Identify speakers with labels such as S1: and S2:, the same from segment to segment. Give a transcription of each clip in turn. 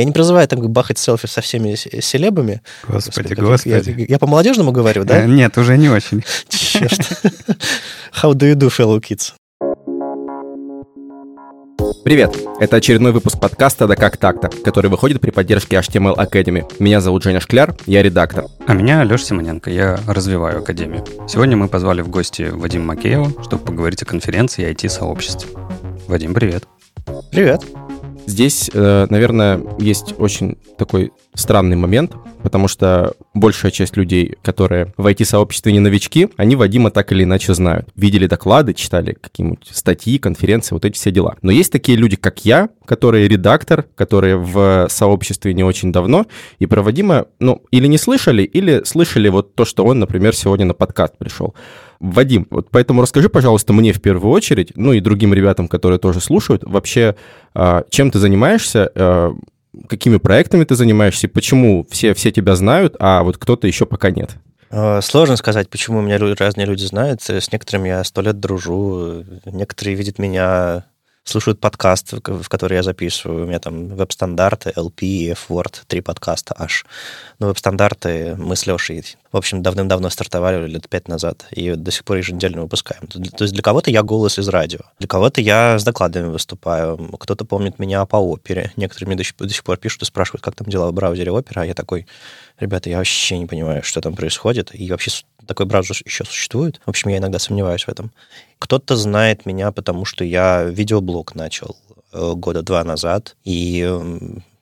S1: Я не призываю там бахать селфи со всеми селебами.
S2: Господи, господи.
S1: Я, я по-молодежному говорю, да?
S2: Э, нет, уже не очень.
S1: Черт. How do you do, fellow kids?
S3: Привет! Это очередной выпуск подкаста «Да как так-то», который выходит при поддержке HTML Academy. Меня зовут Женя Шкляр, я редактор.
S2: А меня Леша Симоненко, я развиваю Академию. Сегодня мы позвали в гости Вадима Макеева, чтобы поговорить о конференции и IT-сообществе. Вадим, привет.
S1: Привет.
S3: Здесь, э, наверное, есть очень такой странный момент, потому что большая часть людей, которые в IT-сообществе не новички, они Вадима так или иначе знают. Видели доклады, читали какие-нибудь статьи, конференции, вот эти все дела. Но есть такие люди, как я, которые редактор, которые в сообществе не очень давно, и про Вадима, ну, или не слышали, или слышали вот то, что он, например, сегодня на подкаст пришел. Вадим, вот поэтому расскажи, пожалуйста, мне в первую очередь, ну и другим ребятам, которые тоже слушают, вообще, а, чем ты занимаешься, а, какими проектами ты занимаешься, почему все, все тебя знают, а вот кто-то еще пока нет?
S1: А, сложно сказать, почему меня разные люди знают. С некоторыми я сто лет дружу. Некоторые видят меня слушают подкаст, в который я записываю. У меня там веб-стандарты, LP, F-Word, три подкаста аж. Ну, веб-стандарты мы с Лешей, в общем, давным-давно стартовали, лет пять назад, и до сих пор еженедельно выпускаем. То есть для кого-то я голос из радио, для кого-то я с докладами выступаю, кто-то помнит меня по опере. Некоторые мне до сих, до сих пор пишут и спрашивают, как там дела в браузере опера, а я такой, ребята, я вообще не понимаю, что там происходит, и вообще такой браузер еще существует. В общем, я иногда сомневаюсь в этом. Кто-то знает меня, потому что я видеоблог начал э, года два назад, и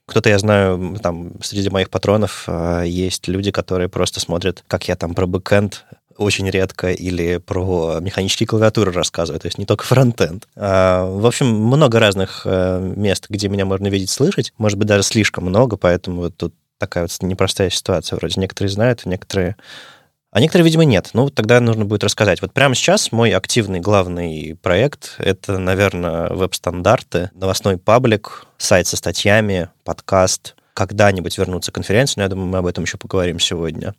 S1: кто-то, я знаю, там среди моих патронов э, есть люди, которые просто смотрят, как я там про бэкэнд очень редко или про механические клавиатуры рассказываю, то есть не только фронтенд. А, в общем, много разных э, мест, где меня можно видеть, слышать, может быть, даже слишком много, поэтому вот тут такая вот непростая ситуация. Вроде некоторые знают, некоторые а некоторые, видимо, нет. Ну, тогда нужно будет рассказать. Вот прямо сейчас мой активный главный проект — это, наверное, веб-стандарты, новостной паблик, сайт со статьями, подкаст. Когда-нибудь вернуться к конференции, но я думаю, мы об этом еще поговорим сегодня.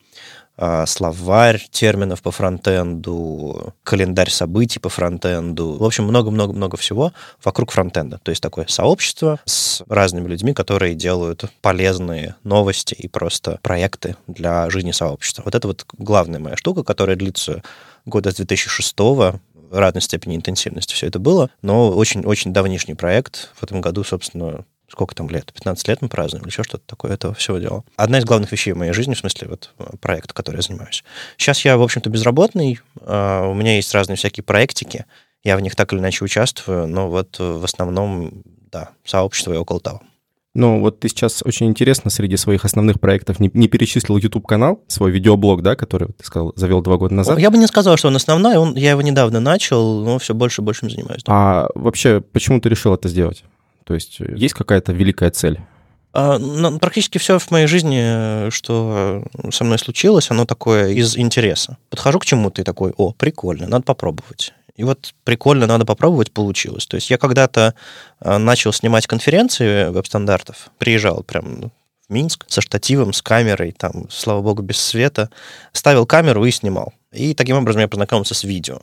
S1: А, словарь терминов по фронтенду, календарь событий по фронтенду. В общем, много-много-много всего вокруг фронтенда. То есть такое сообщество с разными людьми, которые делают полезные новости и просто проекты для жизни сообщества. Вот это вот главная моя штука, которая длится года с 2006 в разной степени интенсивности все это было, но очень-очень давнишний проект. В этом году, собственно, сколько там лет, 15 лет мы празднуем, или еще что-то такое, этого всего дела. Одна из главных вещей в моей жизни, в смысле вот проекта, который я занимаюсь. Сейчас я, в общем-то, безработный, а, у меня есть разные всякие проектики, я в них так или иначе участвую, но вот в основном, да, сообщество и около того.
S3: Ну, вот ты сейчас очень интересно среди своих основных проектов не, не перечислил YouTube-канал, свой видеоблог, да, который, ты сказал, завел два года назад.
S1: Я бы не сказал, что он основной, он, я его недавно начал, но все больше и больше им занимаюсь. Да.
S3: А вообще, почему ты решил это сделать? То есть э, есть какая-то великая цель?
S1: А, ну, практически все в моей жизни, что со мной случилось, оно такое из интереса. Подхожу к чему-то и такой, о, прикольно, надо попробовать. И вот прикольно, надо попробовать, получилось. То есть я когда-то начал снимать конференции веб-стандартов, приезжал прям в Минск со штативом, с камерой, там, слава богу, без света, ставил камеру и снимал. И таким образом я познакомился с видео.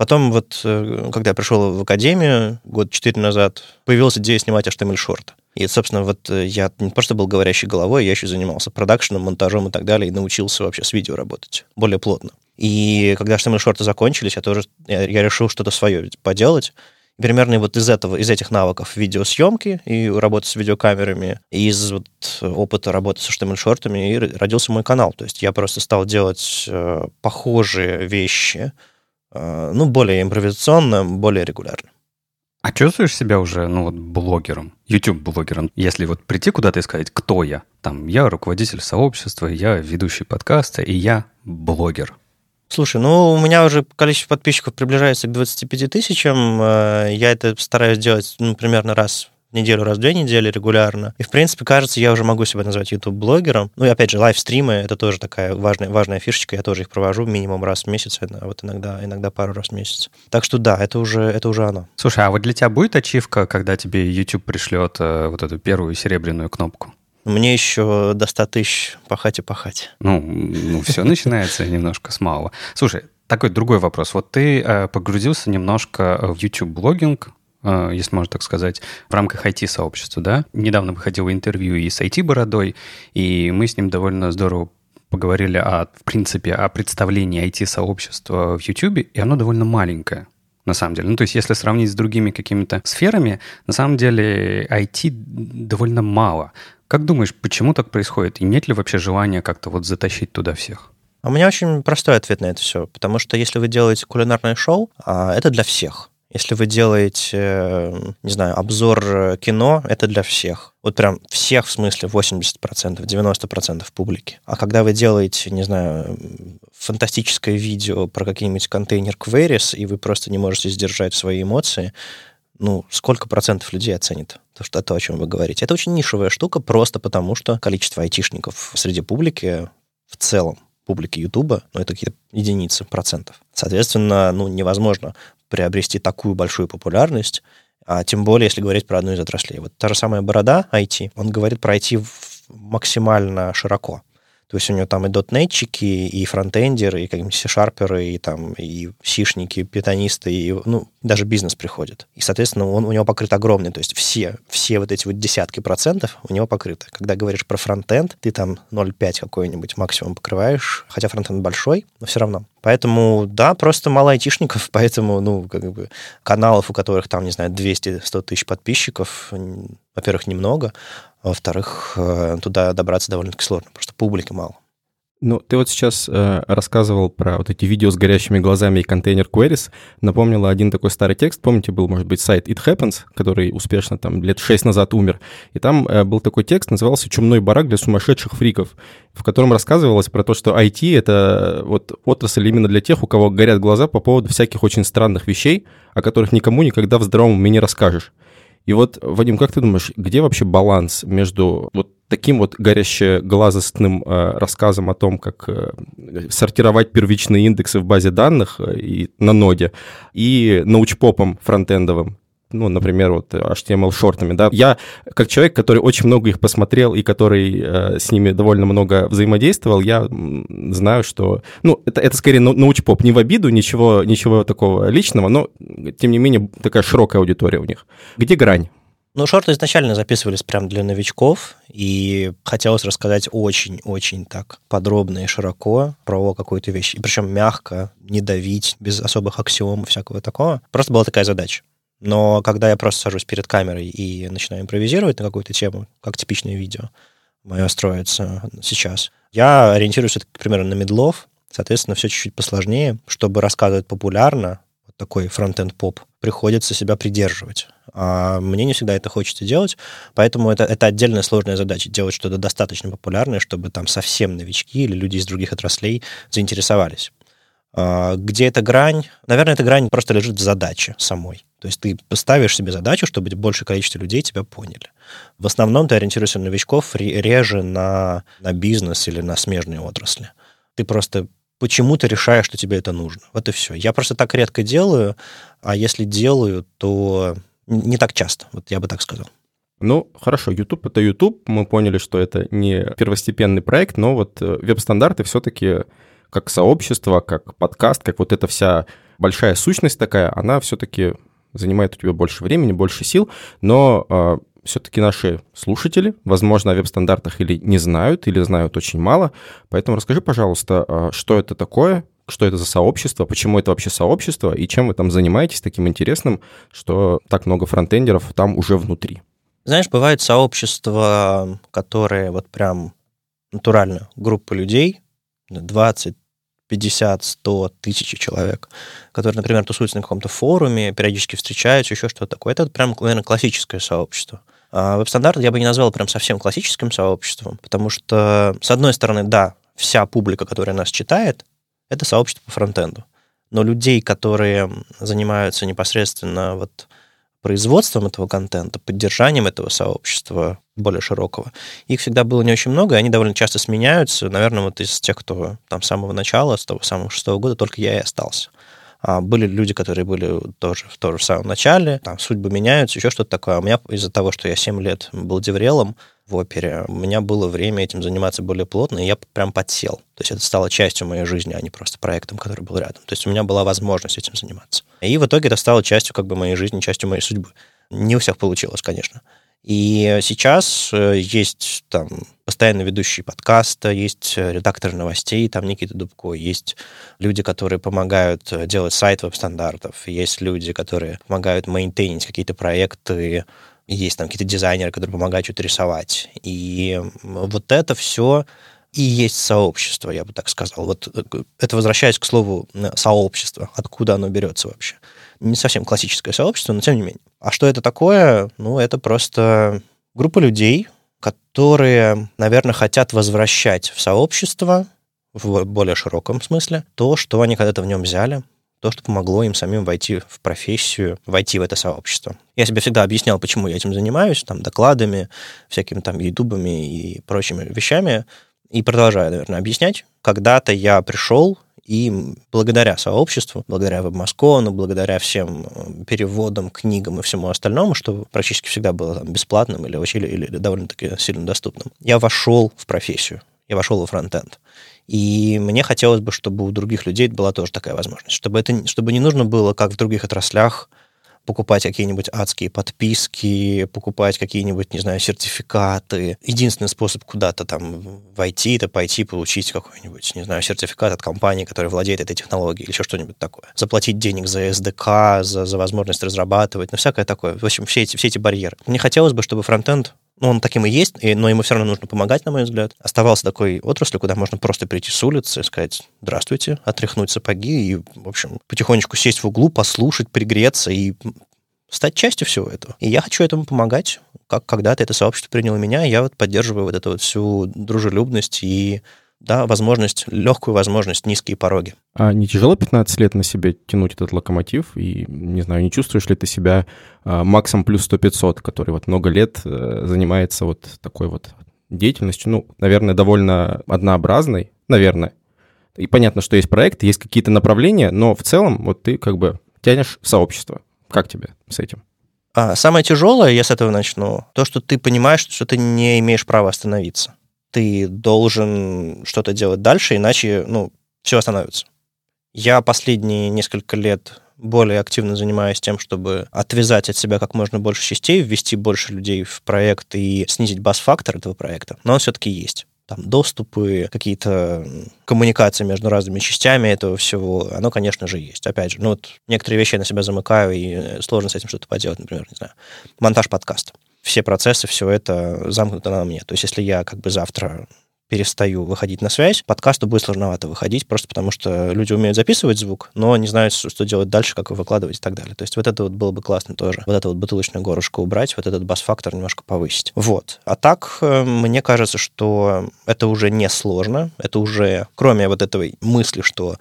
S1: Потом вот, э, когда я пришел в академию год четыре назад, появилась идея снимать HTML-шорты. И, собственно, вот э, я не просто был говорящей головой, я еще занимался продакшеном, монтажом и так далее, и научился вообще с видео работать более плотно. И когда HTML-шорты закончились, я тоже я, я решил что-то свое поделать. И примерно вот из этого, из этих навыков видеосъемки и работы с видеокамерами, и из вот опыта работы с HTML-шортами и родился мой канал. То есть я просто стал делать э, похожие вещи, ну, более импровизационно, более регулярно.
S2: А чувствуешь себя уже, ну, вот, блогером, YouTube-блогером? Если вот прийти куда-то и сказать, кто я? Там, я руководитель сообщества, я ведущий подкаста, и я блогер.
S1: Слушай, ну, у меня уже количество подписчиков приближается к 25 тысячам. Э, я это стараюсь делать, ну, примерно раз неделю, раз в две недели регулярно. И, в принципе, кажется, я уже могу себя назвать YouTube-блогером. Ну и, опять же, лайвстримы — это тоже такая важная, важная фишечка. Я тоже их провожу минимум раз в месяц, а вот иногда, иногда пару раз в месяц. Так что да, это уже, это уже оно.
S2: Слушай, а вот для тебя будет ачивка, когда тебе YouTube пришлет э, вот эту первую серебряную кнопку?
S1: Мне еще до 100 тысяч пахать и пахать.
S2: Ну, ну все начинается немножко с малого. Слушай, такой другой вопрос. Вот ты э, погрузился немножко в YouTube-блогинг, если можно так сказать, в рамках IT-сообщества, да. Недавно выходило интервью и с IT-бородой, и мы с ним довольно здорово поговорили о, в принципе, о представлении IT-сообщества в YouTube, и оно довольно маленькое на самом деле. Ну, то есть, если сравнить с другими какими-то сферами, на самом деле IT довольно мало. Как думаешь, почему так происходит? И нет ли вообще желания как-то вот затащить туда всех?
S1: А у меня очень простой ответ на это все, потому что если вы делаете кулинарное шоу, а, это для всех. Если вы делаете, э, не знаю, обзор кино, это для всех. Вот прям всех в смысле 80%, 90% публики. А когда вы делаете, не знаю, фантастическое видео про какой-нибудь контейнер Queries, и вы просто не можете сдержать свои эмоции, ну, сколько процентов людей оценит то, что то, о чем вы говорите. Это очень нишевая штука, просто потому что количество айтишников среди публики в целом публики Ютуба, ну, это какие-то единицы процентов. Соответственно, ну, невозможно приобрести такую большую популярность, а тем более, если говорить про одну из отраслей. Вот та же самая Борода, IT, он говорит про IT максимально широко. То есть у него там и дотнетчики, и фронтендеры, и какие-нибудь C-шарперы, и там и сишники, питанисты, и, ну, даже бизнес приходит. И, соответственно, он, у него покрыт огромный, то есть все, все вот эти вот десятки процентов у него покрыты. Когда говоришь про фронтенд, ты там 0,5 какой-нибудь максимум покрываешь, хотя фронтенд большой, но все равно. Поэтому, да, просто мало айтишников, поэтому, ну, как бы каналов, у которых там, не знаю, 200-100 тысяч подписчиков, во-первых, немного, а во-вторых, э, туда добраться довольно-таки сложно, просто публики мало.
S3: Ну, ты вот сейчас э, рассказывал про вот эти видео с горящими глазами и контейнер queries. Напомнила один такой старый текст. Помните, был, может быть, сайт It Happens, который успешно там лет шесть назад умер. И там э, был такой текст, назывался «Чумной барак для сумасшедших фриков», в котором рассказывалось про то, что IT — это вот отрасль именно для тех, у кого горят глаза по поводу всяких очень странных вещей, о которых никому никогда в здравом уме не расскажешь. И вот, Вадим, как ты думаешь, где вообще баланс между вот таким вот горящеглазостным э, рассказом о том, как э, сортировать первичные индексы в базе данных э, и на ноде, и научпопом фронтендовым, ну, например, вот HTML-шортами, да. Я, как человек, который очень много их посмотрел и который э, с ними довольно много взаимодействовал, я знаю, что, ну, это, это скорее научпоп, не в обиду, ничего, ничего такого личного, но, тем не менее, такая широкая аудитория у них. Где грань?
S1: Ну, шорты изначально записывались прям для новичков, и хотелось рассказать очень-очень так подробно и широко про какую-то вещь. И причем мягко, не давить, без особых аксиом и всякого такого. Просто была такая задача. Но когда я просто сажусь перед камерой и начинаю импровизировать на какую-то тему, как типичное видео мое строится сейчас, я ориентируюсь, примерно, на медлов, соответственно, все чуть-чуть посложнее, чтобы рассказывать популярно, такой фронтенд поп, приходится себя придерживать. А мне не всегда это хочется делать, поэтому это, это отдельная сложная задача, делать что-то достаточно популярное, чтобы там совсем новички или люди из других отраслей заинтересовались. А, где эта грань? Наверное, эта грань просто лежит в задаче самой. То есть ты поставишь себе задачу, чтобы большее количество людей тебя поняли. В основном ты ориентируешься на новичков реже на, на бизнес или на смежные отрасли. Ты просто почему-то решаешь, что тебе это нужно. Вот и все. Я просто так редко делаю, а если делаю, то не так часто. Вот я бы так сказал.
S3: Ну, хорошо, YouTube — это YouTube. Мы поняли, что это не первостепенный проект, но вот э, веб-стандарты все-таки как сообщество, как подкаст, как вот эта вся большая сущность такая, она все-таки занимает у тебя больше времени, больше сил, но а, все-таки наши слушатели, возможно, о веб-стандартах или не знают, или знают очень мало. Поэтому расскажи, пожалуйста, э, что это такое, что это за сообщество, почему это вообще сообщество, и чем вы там занимаетесь таким интересным, что так много фронтендеров там уже внутри.
S1: Знаешь, бывают сообщества, которые вот прям натурально группа людей, 20, 50, 100, тысячи человек, которые, например, тусуются на каком-то форуме, периодически встречаются, еще что-то такое. Это прям, наверное, классическое сообщество. А веб-стандарт я бы не назвал прям совсем классическим сообществом, потому что, с одной стороны, да, вся публика, которая нас читает, это сообщество по фронтенду. Но людей, которые занимаются непосредственно вот производством этого контента, поддержанием этого сообщества более широкого. Их всегда было не очень много, и они довольно часто сменяются. Наверное, вот из тех, кто там с самого начала, с того самого шестого года, только я и остался. А были люди, которые были тоже в том же самом начале, там судьбы меняются, еще что-то такое. А у меня из-за того, что я 7 лет был деврелом, в опере, у меня было время этим заниматься более плотно, и я прям подсел. То есть это стало частью моей жизни, а не просто проектом, который был рядом. То есть у меня была возможность этим заниматься. И в итоге это стало частью как бы моей жизни, частью моей судьбы. Не у всех получилось, конечно. И сейчас э, есть там постоянно ведущие подкаста, есть э, редактор новостей, там Никита Дубко, есть люди, которые помогают э, делать сайт веб-стандартов, есть люди, которые помогают мейнтейнить какие-то проекты, есть там какие-то дизайнеры, которые помогают что-то рисовать. И вот это все и есть сообщество, я бы так сказал. Вот это возвращаясь к слову сообщество, откуда оно берется вообще не совсем классическое сообщество, но тем не менее. А что это такое? Ну, это просто группа людей, которые, наверное, хотят возвращать в сообщество в более широком смысле то, что они когда-то в нем взяли, то, что помогло им самим войти в профессию, войти в это сообщество. Я себе всегда объяснял, почему я этим занимаюсь, там, докладами, всякими там ютубами и прочими вещами, и продолжаю, наверное, объяснять. Когда-то я пришел и благодаря сообществу, благодаря WebMoscon, благодаря всем э, переводам, книгам и всему остальному, что практически всегда было там, бесплатным или, или, или довольно-таки сильно доступным, я вошел в профессию, я вошел во фронтенд. И мне хотелось бы, чтобы у других людей была тоже такая возможность, чтобы, это, чтобы не нужно было, как в других отраслях, покупать какие-нибудь адские подписки, покупать какие-нибудь, не знаю, сертификаты. Единственный способ куда-то там войти, это пойти получить какой-нибудь, не знаю, сертификат от компании, которая владеет этой технологией или еще что-нибудь такое. Заплатить денег за SDK, за, за возможность разрабатывать, ну, всякое такое. В общем, все эти, все эти барьеры. Мне хотелось бы, чтобы фронтенд ну, он таким и есть, но ему все равно нужно помогать, на мой взгляд. Оставался такой отраслью, куда можно просто прийти с улицы, сказать «здравствуйте», отряхнуть сапоги и, в общем, потихонечку сесть в углу, послушать, пригреться и стать частью всего этого. И я хочу этому помогать. Как когда-то это сообщество приняло меня, я вот поддерживаю вот эту вот всю дружелюбность и да, возможность, легкую возможность, низкие пороги.
S3: А не тяжело 15 лет на себе тянуть этот локомотив? И, не знаю, не чувствуешь ли ты себя а, Максом плюс 100-500, который вот много лет а, занимается вот такой вот деятельностью, ну, наверное, довольно однообразной, наверное. И понятно, что есть проекты, есть какие-то направления, но в целом вот ты как бы тянешь в сообщество. Как тебе с этим?
S1: А, самое тяжелое, я с этого начну, то, что ты понимаешь, что ты не имеешь права остановиться ты должен что-то делать дальше, иначе, ну, все остановится. Я последние несколько лет более активно занимаюсь тем, чтобы отвязать от себя как можно больше частей, ввести больше людей в проект и снизить бас-фактор этого проекта. Но он все-таки есть там доступы, какие-то коммуникации между разными частями этого всего, оно, конечно же, есть. Опять же, ну вот некоторые вещи я на себя замыкаю, и сложно с этим что-то поделать, например, не знаю, монтаж подкаста все процессы, все это замкнуто на мне. То есть если я как бы завтра перестаю выходить на связь, подкасту будет сложновато выходить, просто потому что люди умеют записывать звук, но не знают, что делать дальше, как его выкладывать и так далее. То есть вот это вот было бы классно тоже. Вот это вот бутылочное горлышко убрать, вот этот бас-фактор немножко повысить. Вот. А так, э, мне кажется, что это уже не сложно. Это уже, кроме вот этой мысли, что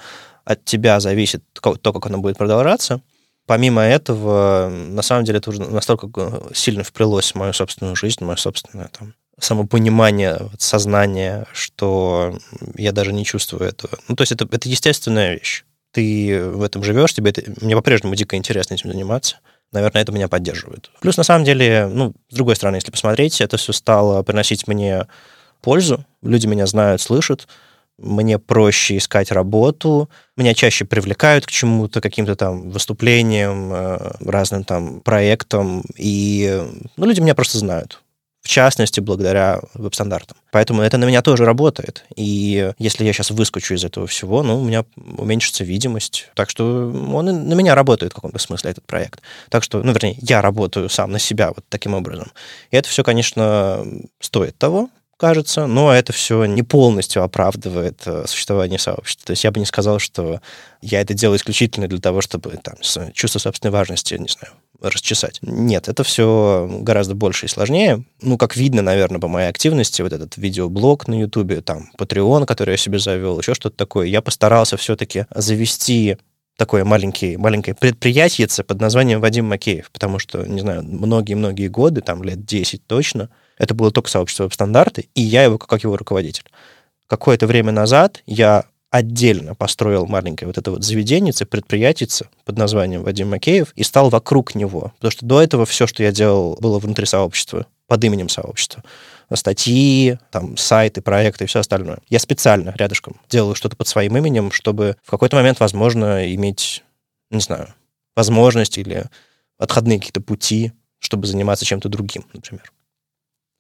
S1: от тебя зависит то, как оно будет продолжаться, помимо этого, на самом деле, это уже настолько сильно вплелось в мою собственную жизнь, в мое собственное там, самопонимание, сознание, что я даже не чувствую этого. Ну, то есть это, это естественная вещь. Ты в этом живешь, тебе это... Мне по-прежнему дико интересно этим заниматься. Наверное, это меня поддерживает. Плюс, на самом деле, ну, с другой стороны, если посмотреть, это все стало приносить мне пользу. Люди меня знают, слышат мне проще искать работу, меня чаще привлекают к чему-то, каким-то там выступлениям, э, разным там проектам, и ну, люди меня просто знают. В частности, благодаря веб-стандартам. Поэтому это на меня тоже работает. И если я сейчас выскочу из этого всего, ну, у меня уменьшится видимость. Так что он на меня работает в каком-то смысле, этот проект. Так что, ну, вернее, я работаю сам на себя вот таким образом. И это все, конечно, стоит того, кажется, но это все не полностью оправдывает э, существование сообщества. То есть я бы не сказал, что я это делаю исключительно для того, чтобы там, чувство собственной важности, не знаю, расчесать. Нет, это все гораздо больше и сложнее. Ну, как видно, наверное, по моей активности, вот этот видеоблог на Ютубе, там, Patreon, который я себе завел, еще что-то такое, я постарался все-таки завести такое маленькое, маленькое предприятие под названием Вадим Макеев, потому что, не знаю, многие-многие годы, там лет 10 точно, это было только сообщество веб-стандарты, и я его как его руководитель. Какое-то время назад я отдельно построил маленькое вот это вот заведение, предприятице под названием Вадим Макеев и стал вокруг него. Потому что до этого все, что я делал, было внутри сообщества. под именем сообщества. Статьи, там, сайты, проекты и все остальное. Я специально рядышком делаю что-то под своим именем, чтобы в какой-то момент, возможно, иметь, не знаю, возможность или отходные какие-то пути, чтобы заниматься чем-то другим, например.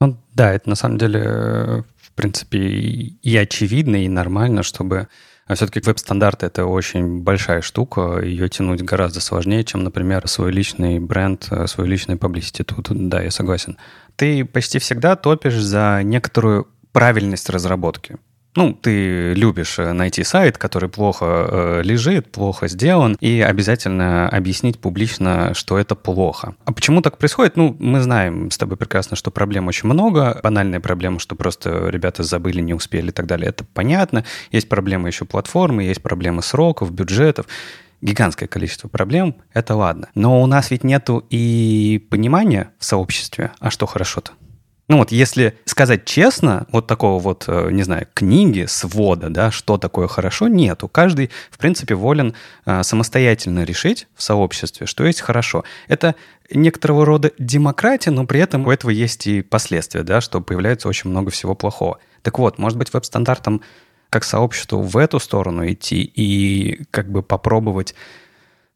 S2: Ну, да, это на самом деле, в принципе, и очевидно, и нормально, чтобы а все-таки веб-стандарт — это очень большая штука, ее тянуть гораздо сложнее, чем, например, свой личный бренд, э, свой личный publicity. Тут, да, я согласен. Ты почти всегда топишь за некоторую правильность разработки ну, ты любишь э, найти сайт, который плохо э, лежит, плохо сделан, и обязательно объяснить публично, что это плохо. А почему так происходит? Ну, мы знаем с тобой прекрасно, что проблем очень много. Банальная проблема, что просто ребята забыли, не успели и так далее. Это понятно. Есть проблемы еще платформы, есть проблемы сроков, бюджетов гигантское количество проблем, это ладно. Но у нас ведь нету и понимания в сообществе, а что хорошо-то? Ну вот если сказать честно, вот такого вот, э, не знаю, книги, свода, да, что такое хорошо, нету. Каждый, в принципе, волен э, самостоятельно решить в сообществе, что есть хорошо. Это некоторого рода демократия, но при этом у этого есть и последствия, да, что появляется очень много всего плохого. Так вот, может быть, веб-стандартам как сообществу в эту сторону идти и как бы попробовать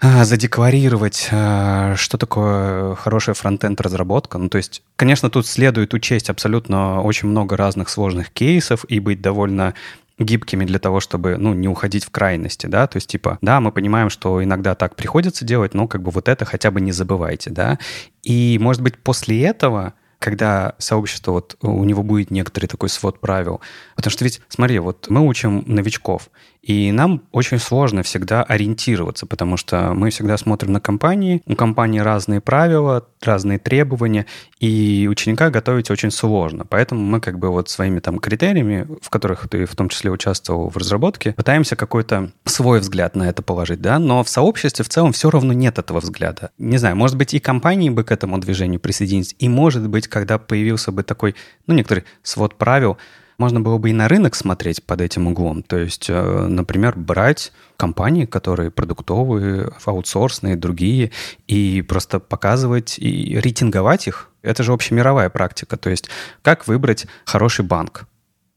S2: а, задекларировать, а, что такое хорошая фронтенд разработка. Ну, то есть, конечно, тут следует учесть абсолютно очень много разных сложных кейсов и быть довольно гибкими для того, чтобы, ну, не уходить в крайности, да, то есть, типа, да, мы понимаем, что иногда так приходится делать, но как бы вот это хотя бы не забывайте, да, и, может быть, после этого когда сообщество, вот у него будет некоторый такой свод правил. Потому что ведь, смотри, вот мы учим новичков, и нам очень сложно всегда ориентироваться, потому что мы всегда смотрим на компании, у компании разные правила, разные требования, и ученика готовить очень сложно. Поэтому мы как бы вот своими там критериями, в которых ты в том числе участвовал в разработке, пытаемся какой-то свой взгляд на это положить, да, но в сообществе в целом все равно нет этого взгляда. Не знаю, может быть, и компании бы к этому движению присоединились, и может быть, когда появился бы такой, ну, некоторый свод правил, можно было бы и на рынок смотреть под этим углом. То есть, э, например, брать компании, которые продуктовые, аутсорсные, другие, и просто показывать и рейтинговать их. Это же общемировая практика. То есть, как выбрать хороший банк?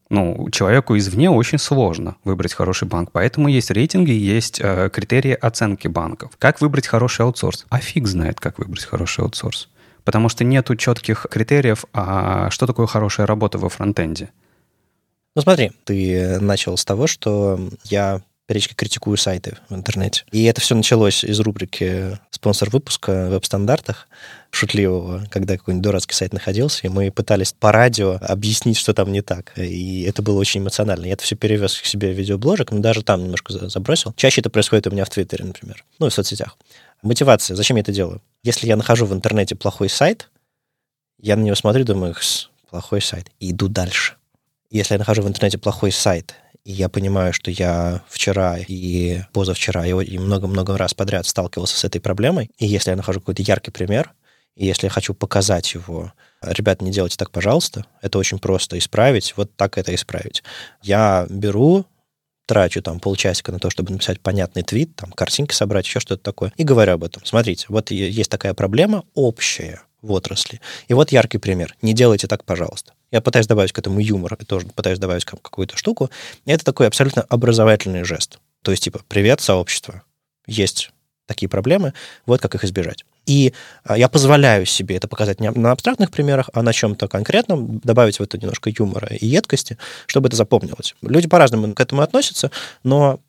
S2: Ну, человеку извне очень сложно выбрать хороший банк, поэтому есть рейтинги, есть э, критерии оценки банков. Как выбрать хороший аутсорс? А фиг знает, как выбрать хороший аутсорс. Потому что нету четких критериев, а что такое хорошая работа во фронтенде.
S1: Ну смотри, ты начал с того, что я периодически критикую сайты в интернете. И это все началось из рубрики «Спонсор выпуска» в веб-стандартах шутливого, когда какой-нибудь дурацкий сайт находился, и мы пытались по радио объяснить, что там не так. И это было очень эмоционально. Я это все перевез к себе в видеобложек, но даже там немножко забросил. Чаще это происходит у меня в Твиттере, например, ну и в соцсетях. Мотивация. Зачем я это делаю? Если я нахожу в интернете плохой сайт, я на него смотрю думаю, плохой сайт, и иду дальше если я нахожу в интернете плохой сайт, и я понимаю, что я вчера и позавчера и много-много раз подряд сталкивался с этой проблемой, и если я нахожу какой-то яркий пример, и если я хочу показать его, ребят, не делайте так, пожалуйста, это очень просто исправить, вот так это исправить. Я беру, трачу там полчасика на то, чтобы написать понятный твит, там картинки собрать, еще что-то такое, и говорю об этом. Смотрите, вот есть такая проблема общая в отрасли. И вот яркий пример. Не делайте так, пожалуйста. Я пытаюсь добавить к этому юмор, и тоже пытаюсь добавить какую-то штуку. И это такой абсолютно образовательный жест. То есть, типа, привет, сообщество. Есть такие проблемы, вот как их избежать. И а, я позволяю себе это показать не на абстрактных примерах, а на чем-то конкретном, добавить в это немножко юмора и едкости, чтобы это запомнилось. Люди по-разному к этому относятся, но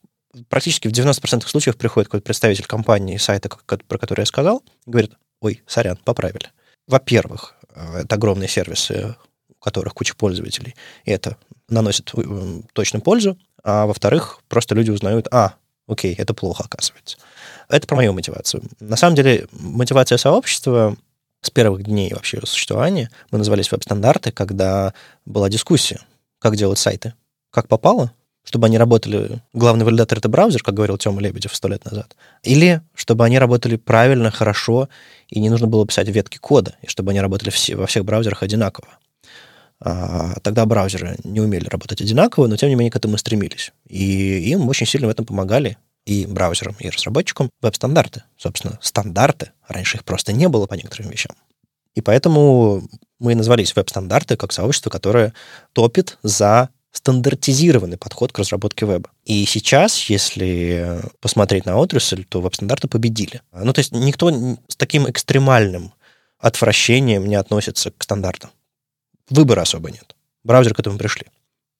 S1: практически в 90% случаев приходит какой-то представитель компании, сайта, про который я сказал, и говорит, ой, сорян, поправили. Во-первых, э, это огромные сервисы у которых куча пользователей, и это наносит э, точно пользу, а во-вторых, просто люди узнают, а, окей, это плохо, оказывается. Это про мою мотивацию. На самом деле, мотивация сообщества с первых дней вообще существования, мы назывались веб-стандарты, когда была дискуссия, как делать сайты, как попало, чтобы они работали... Главный валидатор — это браузер, как говорил Тёма Лебедев сто лет назад. Или чтобы они работали правильно, хорошо, и не нужно было писать ветки кода, и чтобы они работали все, во всех браузерах одинаково. А, тогда браузеры не умели работать одинаково, но тем не менее к этому стремились. И им очень сильно в этом помогали и браузерам, и разработчикам веб-стандарты. Собственно, стандарты. Раньше их просто не было по некоторым вещам. И поэтому Мы назвались веб-стандарты как сообщество, которое топит за стандартизированный подход к разработке веба. И сейчас, если посмотреть на отрасль, то веб-стандарты победили. Ну, то есть никто с таким экстремальным отвращением не относится к стандартам. Выбора особо нет. Браузер к этому пришли.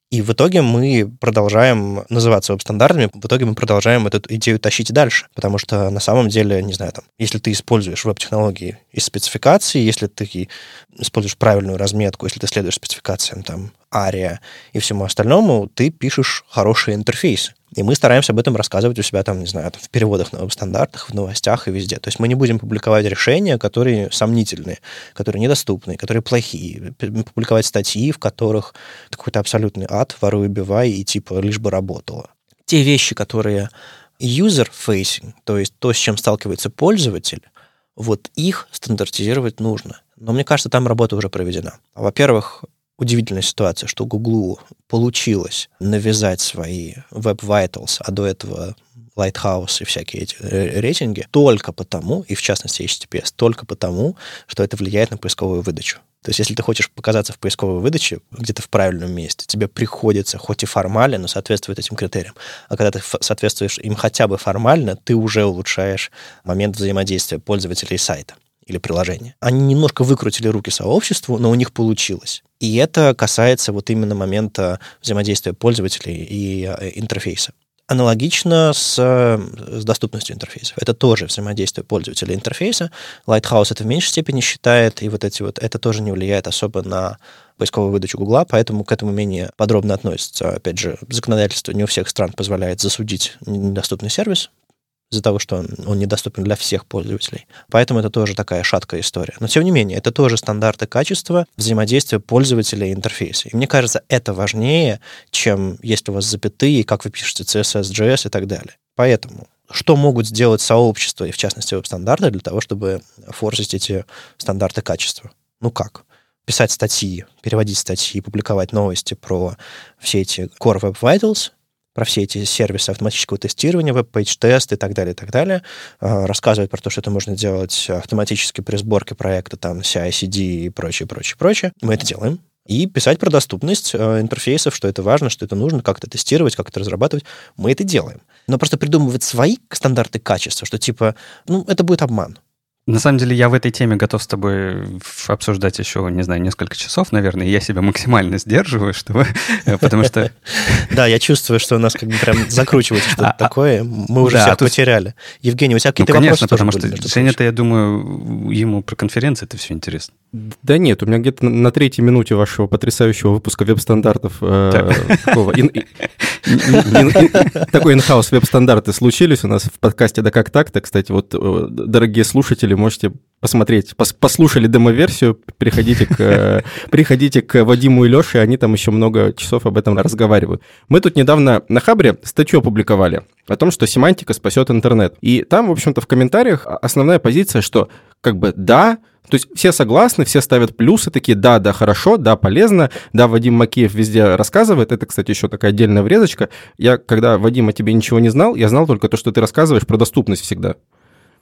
S1: И в итоге мы продолжаем называться веб-стандартами, в итоге мы продолжаем эту идею тащить дальше, потому что на самом деле, не знаю, там, если ты используешь веб-технологии из спецификации, если ты используешь правильную разметку, если ты следуешь спецификациям там ARIA и всему остальному, ты пишешь хорошие интерфейсы. И мы стараемся об этом рассказывать у себя, там, не знаю, там, в переводах на стандартах, в новостях и везде. То есть мы не будем публиковать решения, которые сомнительные, которые недоступны, которые плохие. Публиковать статьи, в которых какой-то абсолютный ад, воруй, убивай, и типа лишь бы работало. Те вещи, которые user-facing, то есть то, с чем сталкивается пользователь, вот их стандартизировать нужно. Но мне кажется, там работа уже проведена. Во-первых, удивительная ситуация, что Гуглу получилось навязать свои Web Vitals, а до этого Lighthouse и всякие эти э, рейтинги, только потому, и в частности HTTPS, только потому, что это влияет на поисковую выдачу. То есть, если ты хочешь показаться в поисковой выдаче где-то в правильном месте, тебе приходится, хоть и формально, но соответствовать этим критериям. А когда ты соответствуешь им хотя бы формально, ты уже улучшаешь момент взаимодействия пользователя и сайта или приложения. Они немножко выкрутили руки сообществу, но у них получилось. И это касается вот именно момента взаимодействия пользователей и э, интерфейса. Аналогично с, с доступностью интерфейсов. Это тоже взаимодействие пользователя интерфейса. Lighthouse это в меньшей степени считает, и вот эти вот, это тоже не влияет особо на поисковую выдачу Гугла, поэтому к этому менее подробно относится. Опять же, законодательство не у всех стран позволяет засудить недоступный сервис, из-за того, что он, недоступен для всех пользователей. Поэтому это тоже такая шаткая история. Но тем не менее, это тоже стандарты качества взаимодействия пользователя и интерфейса. И мне кажется, это важнее, чем есть у вас запятые, как вы пишете CSS, JS и так далее. Поэтому что могут сделать сообщества, и в частности веб-стандарты, для того, чтобы форсить эти стандарты качества? Ну как? Писать статьи, переводить статьи, публиковать новости про все эти Core Web Vitals, про все эти сервисы автоматического тестирования, WebPageTest и так далее, и так далее. А, рассказывает про то, что это можно делать автоматически при сборке проекта, там, CI/CD и прочее, прочее, прочее. Мы это делаем. И писать про доступность э, интерфейсов, что это важно, что это нужно, как это тестировать, как это разрабатывать. Мы это делаем. Но просто придумывать свои стандарты качества, что типа, ну, это будет обман.
S2: На самом деле, я в этой теме готов с тобой обсуждать еще, не знаю, несколько часов, наверное. Я себя максимально сдерживаю, чтобы... Потому что...
S1: Да, я чувствую, что у нас как бы прям закручивается что-то а, а, такое. Мы уже всех потеряли. Евгений, у тебя какие-то
S2: ну, вопросы потому что Женя-то, я думаю, ему про конференции это все интересно.
S3: Да нет, у меня где-то на третьей минуте вашего потрясающего выпуска веб-стандартов э, такой инхаус веб-стандарты случились у нас в подкасте «Да как так-то». Кстати, вот, э, дорогие слушатели, можете посмотреть, пос, послушали демо-версию, приходите к, приходите к Вадиму и Леше, они там еще много часов об этом разговаривают. Мы тут недавно на Хабре статью опубликовали о том, что семантика спасет интернет. И там, в общем-то, в комментариях основная позиция, что как бы да, то есть все согласны, все ставят плюсы, такие, да, да, хорошо, да, полезно, да, Вадим Макеев везде рассказывает, это, кстати, еще такая отдельная врезочка. Я, когда, Вадим, о тебе ничего не знал, я знал только то, что ты рассказываешь про доступность всегда.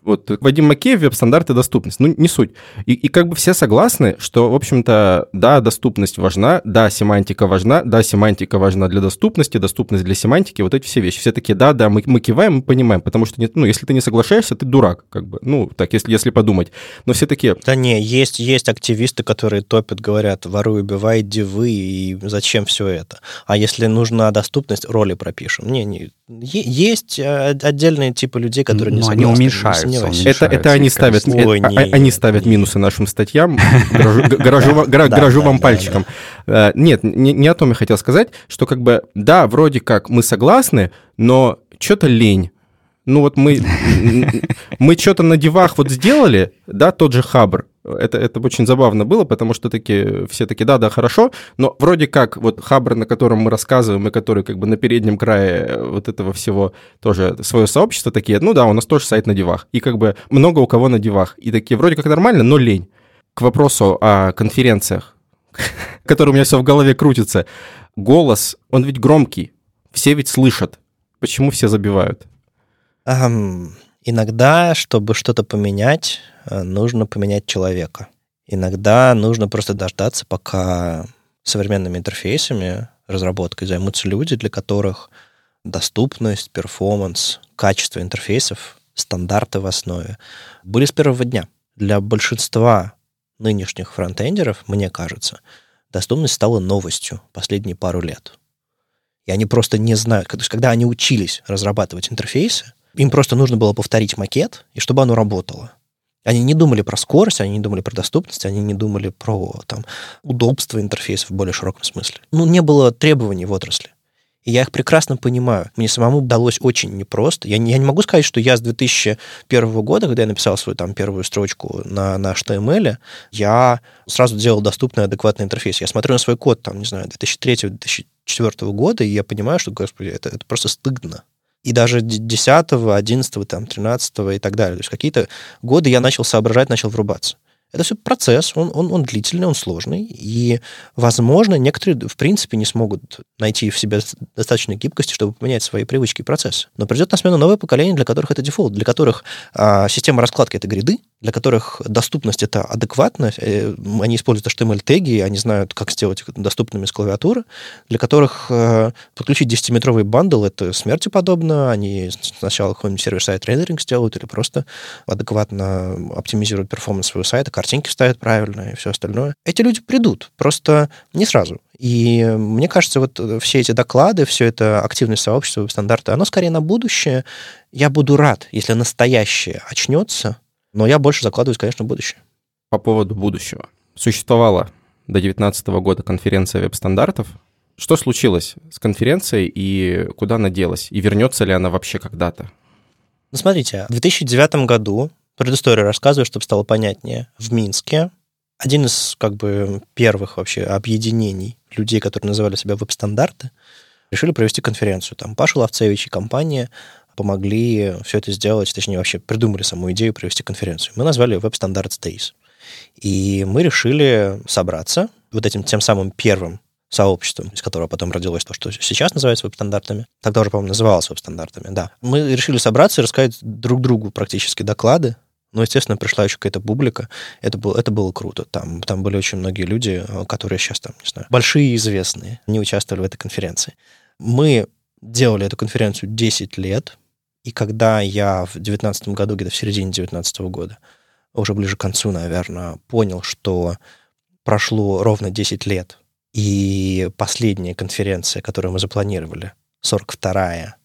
S3: Вот Вадим Макеев, веб-стандарты, доступность. Ну, не суть. И, и как бы все согласны, что, в общем-то, да, доступность важна, да, семантика важна, да, семантика важна для доступности, доступность для семантики, вот эти все вещи. Все такие, да, да, мы, мы киваем, мы понимаем, потому что, ну, если ты не соглашаешься, ты дурак, как бы, ну, так, если, если подумать. Но все такие...
S1: Да не, есть, есть активисты, которые топят, говорят, воруй, убивай, дивы, и зачем все это? А если нужна доступность, роли пропишем. Не, не, есть э, отдельные типы людей, которые не Но
S2: согласны. они уменьшаются
S3: сомневаюсь. Это, это они ставят, Ой, это, нет, они ставят нет. минусы нашим статьям. Грожу вам пальчиком. Нет, не о том я хотел сказать, что как бы, да, вроде как мы согласны, но что-то лень ну вот мы, мы что-то на девах вот сделали, да, тот же Хабр, это, это очень забавно было, потому что такие, все такие, да, да, хорошо, но вроде как вот Хабр, на котором мы рассказываем, и который как бы на переднем крае вот этого всего тоже свое сообщество, такие, ну да, у нас тоже сайт на девах, и как бы много у кого на девах, и такие вроде как нормально, но лень. К вопросу о конференциях, который у меня все в голове крутится, голос, он ведь громкий, все ведь слышат. Почему все забивают?
S1: Um, иногда, чтобы что-то поменять, э, нужно поменять человека. Иногда нужно просто дождаться, пока современными интерфейсами, разработкой займутся люди, для которых доступность, перформанс, качество интерфейсов, стандарты в основе были с первого дня. Для большинства нынешних фронтендеров, мне кажется, доступность стала новостью последние пару лет. И они просто не знают, то есть когда они учились разрабатывать интерфейсы, им просто нужно было повторить макет, и чтобы оно работало. Они не думали про скорость, они не думали про доступность, они не думали про там, удобство интерфейса в более широком смысле. Ну, не было требований в отрасли. И я их прекрасно понимаю. Мне самому удалось очень непросто. Я не, я не могу сказать, что я с 2001 года, когда я написал свою там первую строчку на, на HTML, я сразу делал доступный адекватный интерфейс. Я смотрю на свой код, там, не знаю, 2003-2004 года, и я понимаю, что, господи, это, это просто стыдно и даже 10, 11, там, 13 и так далее. То есть какие-то годы я начал соображать, начал врубаться. Это все процесс, он, он, он длительный, он сложный, и, возможно, некоторые, в принципе, не смогут найти в себе достаточной гибкости, чтобы поменять свои привычки и процессы. Но придет на смену новое поколение, для которых это дефолт, для которых а, система раскладки — это гриды, для которых доступность — это адекватность, э, они используют HTML-теги, они знают, как сделать их доступными с клавиатуры, для которых э, подключить 10-метровый bundle — это смерти подобно, они сначала какой-нибудь server-side rendering сделают или просто адекватно оптимизируют performance своего сайта, картинки ставят правильно и все остальное. Эти люди придут, просто не сразу. И мне кажется, вот все эти доклады, все это активное сообщество, стандарты, оно скорее на будущее. Я буду рад, если настоящее очнется, но я больше закладываюсь, конечно, в будущее.
S3: По поводу будущего. Существовала до 2019 года конференция веб-стандартов. Что случилось с конференцией и куда она делась? И вернется ли она вообще когда-то?
S1: Ну, смотрите, в 2009 году, предысторию рассказываю, чтобы стало понятнее, в Минске один из как бы первых вообще объединений людей, которые называли себя веб-стандарты, решили провести конференцию. Там Паша Ловцевич и компания помогли все это сделать, точнее, вообще придумали саму идею провести конференцию. Мы назвали Web Standards Days. И мы решили собраться вот этим тем самым первым сообществом, из которого потом родилось то, что сейчас называется веб-стандартами. Тогда уже, по-моему, называлось веб-стандартами, да. Мы решили собраться и рассказать друг другу практически доклады, но, естественно, пришла еще какая-то публика. Это было, это было круто. Там, там были очень многие люди, которые сейчас там, не знаю, большие и известные, не участвовали в этой конференции. Мы делали эту конференцию 10 лет, и когда я в 2019 году, где-то в середине 2019 года, уже ближе к концу, наверное, понял, что прошло ровно 10 лет, и последняя конференция, которую мы запланировали, 42-я,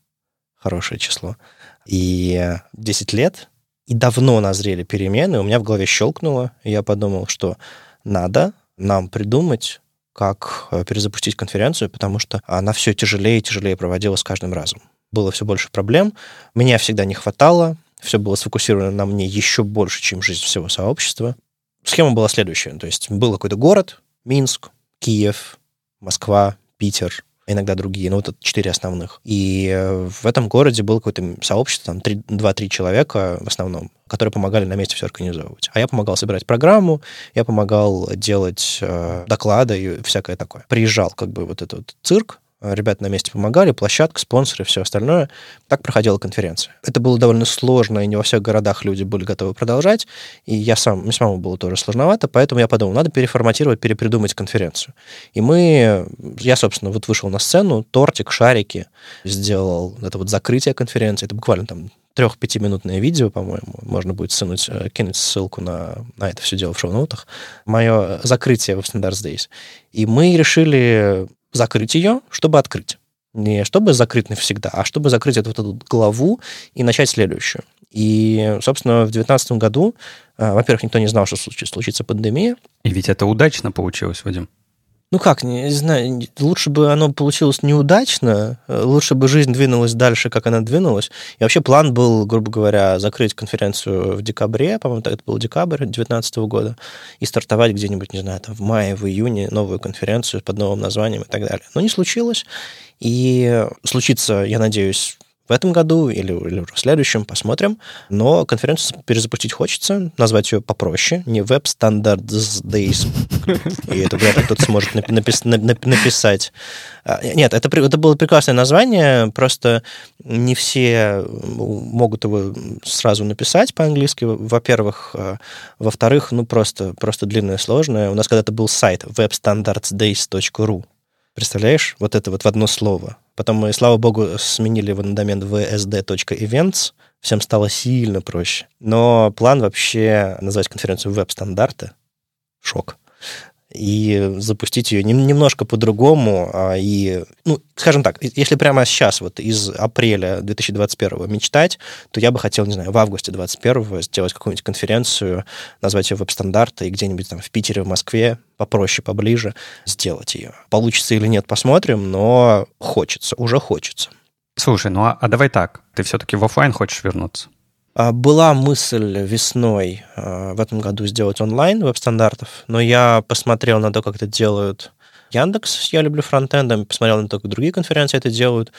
S1: хорошее число, и 10 лет, и давно назрели перемены, у меня в голове щелкнуло, и я подумал, что надо нам придумать, как э, перезапустить конференцию, потому что она все тяжелее и тяжелее проводила с каждым разом было все больше проблем. Меня всегда не хватало, все было сфокусировано на мне еще больше, чем жизнь всего сообщества. Схема была следующая. То есть был какой-то город, Минск, Киев, Москва, Питер, иногда другие, ну вот это четыре основных. И э, в этом городе было какое-то сообщество, там 2-3 человека в основном, которые помогали на месте все организовывать. А я помогал собирать программу, я помогал делать э, доклады и всякое такое. Приезжал как бы вот этот цирк, ребята на месте помогали, площадка, спонсоры, все остальное. Так проходила конференция. Это было довольно сложно, и не во всех городах люди были готовы продолжать, и я сам, мне самому было тоже сложновато, поэтому я подумал, надо переформатировать, перепридумать конференцию. И мы, я, собственно, вот вышел на сцену, тортик, шарики, сделал это вот закрытие конференции, это буквально там трех-пятиминутное видео, по-моему, можно будет сунуть, э, кинуть ссылку на, на это все дело в шоу-ноутах, мое закрытие в Standards Days. И мы решили закрыть ее, чтобы открыть. Не чтобы закрыть навсегда, а чтобы закрыть эту, вот эту главу и начать следующую. И, собственно, в 2019 году, э, во-первых, никто не знал, что случится пандемия.
S2: И ведь это удачно получилось, Вадим.
S1: Ну как, не знаю, лучше бы оно получилось неудачно, э, лучше бы жизнь двинулась дальше, как она двинулась. И вообще план был, грубо говоря, закрыть конференцию в декабре, по-моему, это был декабрь 2019 года, и стартовать где-нибудь, не знаю, там в мае, в июне новую конференцию под новым названием и так далее. Но не случилось, и случится, я надеюсь, в этом году или, или в следующем, посмотрим. Но конференцию перезапустить хочется, назвать ее попроще, не Web Standards Days, и это вряд ли кто-то сможет напис, написать. А, нет, это, это было прекрасное название, просто не все могут его сразу написать по-английски, во-первых. А, во-вторых, ну, просто, просто длинное, сложное. У нас когда-то был сайт webstandardsdays.ru. Представляешь? Вот это вот в одно слово. Потом мы, слава богу, сменили его на домен vsd.events. Всем стало сильно проще. Но план вообще назвать конференцию веб-стандарты — шок и запустить ее немножко по-другому. А, и, ну, скажем так, если прямо сейчас, вот из апреля 2021 мечтать, то я бы хотел, не знаю, в августе 2021 сделать какую-нибудь конференцию, назвать ее веб-стандарты, и где-нибудь там в Питере, в Москве, попроще, поближе, сделать ее. Получится или нет, посмотрим, но хочется, уже хочется.
S2: Слушай, ну а, а давай так, ты все-таки в офлайн хочешь вернуться?
S1: А, была мысль весной а, в этом году сделать онлайн веб-стандартов, но я посмотрел на то, как это делают Яндекс, я люблю фронтендом, посмотрел на то, как другие конференции это делают,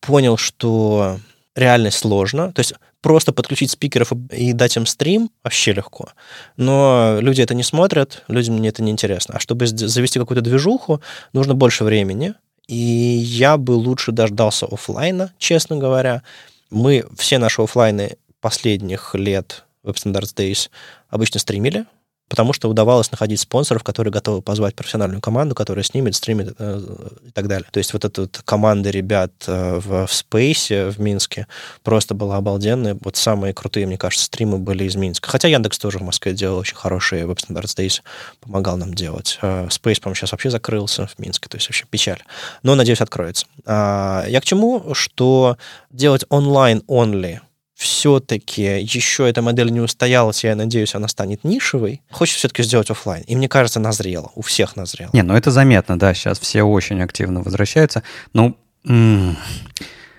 S1: понял, что реально сложно. То есть просто подключить спикеров и дать им стрим вообще легко. Но люди это не смотрят, людям это не интересно. А чтобы завести какую-то движуху, нужно больше времени. И я бы лучше дождался офлайна, честно говоря. Мы все наши офлайны последних лет Web Standards Days обычно стримили, потому что удавалось находить спонсоров, которые готовы позвать профессиональную команду, которая снимет, стримит э, и так далее. То есть вот эта вот команда ребят э, в, в Space в Минске просто была обалденная. Вот самые крутые, мне кажется, стримы были из Минска. Хотя Яндекс тоже в Москве делал очень хорошие Web Standards Days, помогал нам делать. Э, Space, по-моему, сейчас вообще закрылся в Минске, то есть вообще печаль. Но, надеюсь, откроется. А, я к чему? Что делать онлайн-only — все-таки еще эта модель не устоялась, я надеюсь, она станет нишевой, хочется все-таки сделать офлайн. И мне кажется, назрело, у всех назрело.
S2: Не, ну это заметно, да, сейчас все очень активно возвращаются. Ну, м-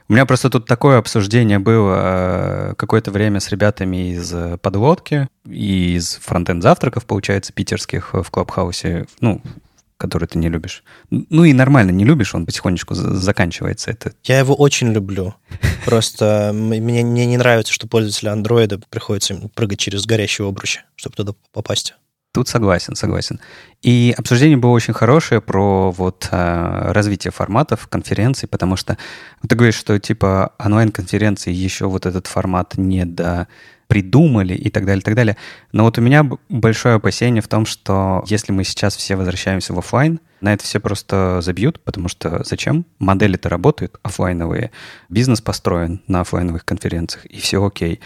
S2: у меня просто тут такое обсуждение было э, какое-то время с ребятами из подводки и из фронтенд завтраков, получается, питерских в Клабхаусе. Ну, который ты не любишь. Ну и нормально, не любишь, он потихонечку заканчивается. Это...
S1: Я его очень люблю. Просто мне, мне не нравится, что пользователи андроида приходится прыгать через горящие обручи, чтобы туда попасть.
S2: Тут согласен, согласен. И обсуждение было очень хорошее про вот а, развитие форматов конференций, потому что ты говоришь, что типа онлайн-конференции еще вот этот формат не до придумали и так далее, и так далее. Но вот у меня большое опасение в том, что если мы сейчас все возвращаемся в офлайн, на это все просто забьют, потому что зачем? Модели-то работают офлайновые, бизнес построен на офлайновых конференциях, и все окей.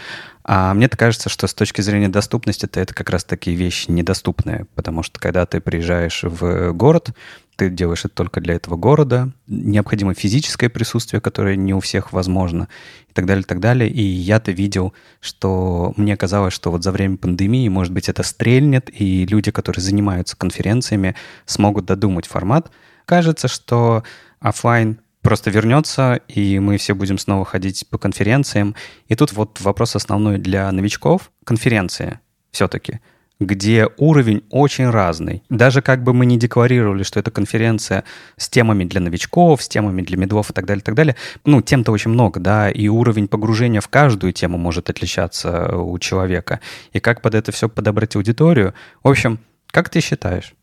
S2: А мне-то кажется, что с точки зрения доступности это, это как раз такие вещи недоступные, потому что когда ты приезжаешь в город, ты делаешь это только для этого города, необходимо физическое присутствие, которое не у всех возможно, и так далее, и так далее. И я-то видел, что мне казалось, что вот за время пандемии, может быть, это стрельнет, и люди, которые занимаются конференциями, смогут додумать формат. Кажется, что офлайн просто вернется, и мы все будем снова ходить по конференциям. И тут вот вопрос основной для новичков. Конференции все-таки — где уровень очень разный. Даже как бы мы не декларировали, что это конференция с темами для новичков, с темами для медлов и так далее, и так далее, ну, тем-то очень много, да, и уровень погружения в каждую тему может отличаться у человека. И как под это все подобрать аудиторию. В общем, как ты считаешь?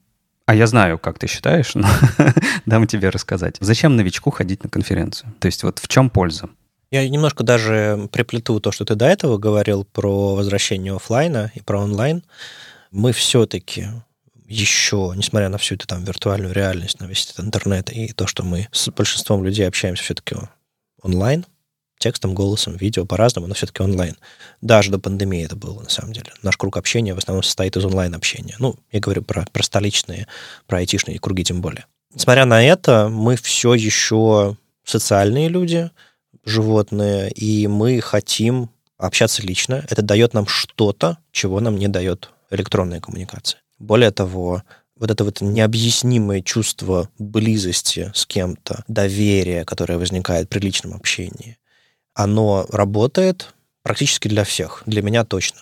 S2: А я знаю, как ты считаешь, но дам тебе рассказать. Зачем новичку ходить на конференцию? То есть вот в чем польза?
S1: Я немножко даже приплету то, что ты до этого говорил про возвращение офлайна и про онлайн мы все-таки еще, несмотря на всю эту там виртуальную реальность, на весь этот интернет и то, что мы с большинством людей общаемся все-таки онлайн, текстом, голосом, видео по-разному, но все-таки онлайн. Даже до пандемии это было, на самом деле. Наш круг общения в основном состоит из онлайн-общения. Ну, я говорю про, про столичные, про айтишные круги тем более. Несмотря на это, мы все еще социальные люди, животные, и мы хотим общаться лично. Это дает нам что-то, чего нам не дает электронная коммуникация. Более того, вот это вот необъяснимое чувство близости с кем-то, доверия, которое возникает при личном общении, оно работает практически для всех, для меня точно.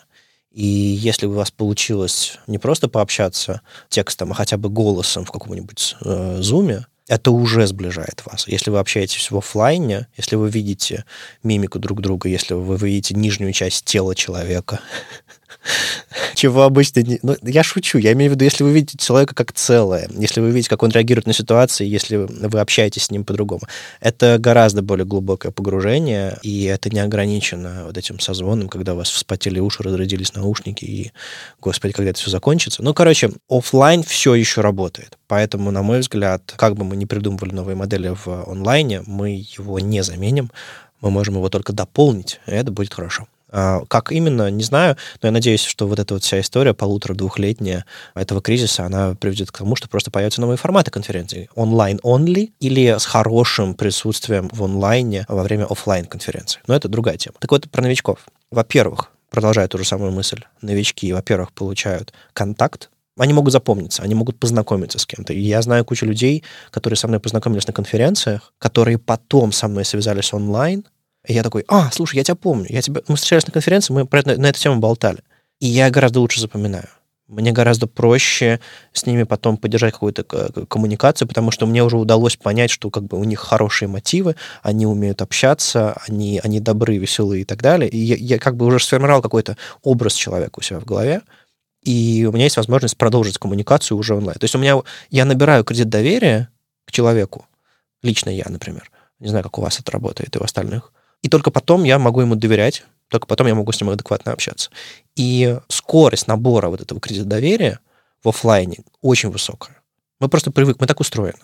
S1: И если у вас получилось не просто пообщаться текстом, а хотя бы голосом в каком-нибудь э, зуме, это уже сближает вас. Если вы общаетесь в офлайне, если вы видите мимику друг друга, если вы видите нижнюю часть тела человека, чего обычно не... Ну, я шучу, я имею в виду, если вы видите человека как целое, если вы видите, как он реагирует на ситуации, если вы общаетесь с ним по-другому, это гораздо более глубокое погружение, и это не ограничено вот этим созвоном, когда у вас вспотели уши, разрядились наушники, и, господи, когда это все закончится. Ну, короче, офлайн все еще работает. Поэтому, на мой взгляд, как бы мы ни придумывали новые модели в онлайне, мы его не заменим, мы можем его только дополнить, и это будет хорошо. А, как именно, не знаю, но я надеюсь, что вот эта вот вся история полутора-двухлетняя этого кризиса, она приведет к тому, что просто появятся новые форматы конференций. Онлайн-онли или с хорошим присутствием в онлайне во время офлайн конференции. Но это другая тема. Так вот, про новичков. Во-первых, продолжая ту же самую мысль, новички, во-первых, получают контакт, они могут запомниться, они могут познакомиться с кем-то. И я знаю кучу людей, которые со мной познакомились на конференциях, которые потом со мной связались онлайн, и я такой, а, слушай, я тебя помню, я тебя... мы встречались на конференции, мы про это, на эту тему болтали. И я гораздо лучше запоминаю. Мне гораздо проще с ними потом поддержать какую-то коммуникацию, потому что мне уже удалось понять, что как бы у них хорошие мотивы, они умеют общаться, они, они добрые, веселые и так далее. И я, я как бы уже сформировал какой-то образ человека у себя в голове, и у меня есть возможность продолжить коммуникацию уже онлайн. То есть у меня я набираю кредит доверия к человеку, лично я, например. Не знаю, как у вас это работает и у остальных. И только потом я могу ему доверять, только потом я могу с ним адекватно общаться. И скорость набора вот этого кредита доверия в офлайне очень высокая. Мы просто привыкли, мы так устроены.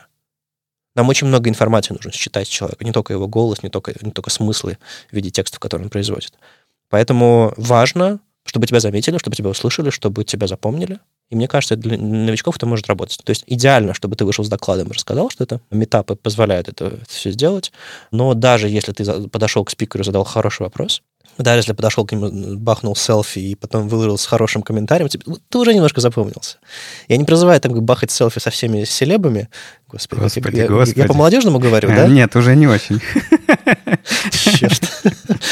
S1: Нам очень много информации нужно считать человека, не только его голос, не только, не только смыслы в виде текстов, которые он производит. Поэтому важно, чтобы тебя заметили, чтобы тебя услышали, чтобы тебя запомнили, и мне кажется, для новичков это может работать. То есть идеально, чтобы ты вышел с докладом и рассказал что это. Метапы позволяют это все сделать. Но даже если ты подошел к спикеру и задал хороший вопрос, даже если подошел к нему, бахнул селфи и потом выложил с хорошим комментарием, ты, ты уже немножко запомнился. Я не призываю там бахать селфи со всеми селебами. Господи,
S2: господи,
S1: я,
S2: господи.
S1: я по-молодежному говорю, да?
S2: Нет, уже не очень.
S1: Черт.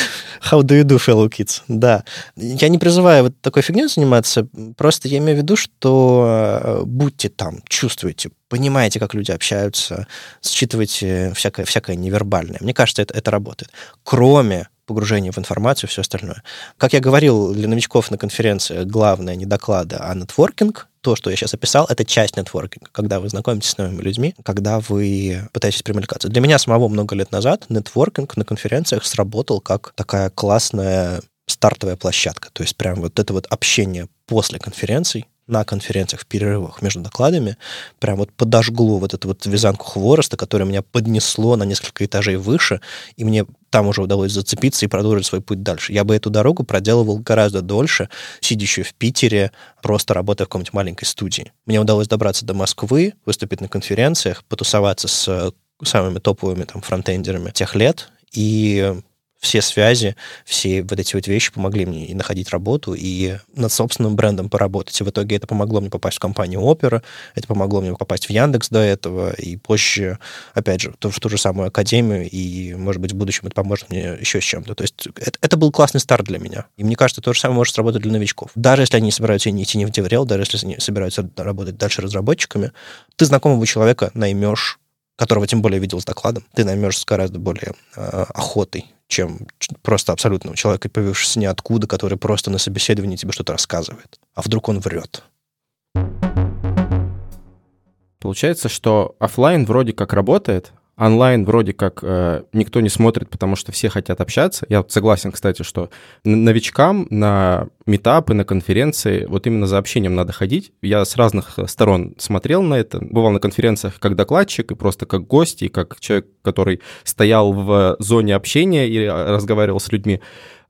S1: How do you do, fellow kids? Да. Я не призываю вот такой фигней заниматься, просто я имею в виду, что э, будьте там, чувствуйте, понимаете, как люди общаются, считывайте всякое, всякое невербальное. Мне кажется, это, это работает. Кроме погружения в информацию, все остальное. Как я говорил, для новичков на конференции главное не доклады, а нетворкинг. То, что я сейчас описал, это часть нетворкинга, когда вы знакомитесь с новыми людьми, когда вы пытаетесь примелькаться. Для меня самого много лет назад нетворкинг на конференциях сработал как такая классная стартовая площадка. То есть прям вот это вот общение после конференций, на конференциях, в перерывах между докладами, прям вот подожгло вот эту вот вязанку хвороста, которая меня поднесло на несколько этажей выше, и мне там уже удалось зацепиться и продолжить свой путь дальше. Я бы эту дорогу проделывал гораздо дольше, сидя еще в Питере, просто работая в какой-нибудь маленькой студии. Мне удалось добраться до Москвы, выступить на конференциях, потусоваться с самыми топовыми там фронтендерами тех лет, и все связи, все вот эти вот вещи помогли мне и находить работу, и над собственным брендом поработать. И в итоге это помогло мне попасть в компанию Opera, это помогло мне попасть в Яндекс до этого, и позже, опять же, в ту же самую академию, и, может быть, в будущем это поможет мне еще с чем-то. То есть это, это был классный старт для меня. И мне кажется, то же самое может сработать для новичков. Даже если они собираются идти не в DevRel, даже если они собираются работать дальше разработчиками, ты знакомого человека наймешь которого тем более видел с докладом, ты наймешь с гораздо более э, охотой чем просто абсолютного человека, появившегося ниоткуда, который просто на собеседовании тебе что-то рассказывает. А вдруг он врет?
S3: Получается, что офлайн вроде как работает, онлайн вроде как э, никто не смотрит, потому что все хотят общаться. Я согласен, кстати, что новичкам на метапы, на конференции, вот именно за общением надо ходить. Я с разных сторон смотрел на это. Бывал на конференциях как докладчик, и просто как гость, и как человек, который стоял в зоне общения и разговаривал с людьми.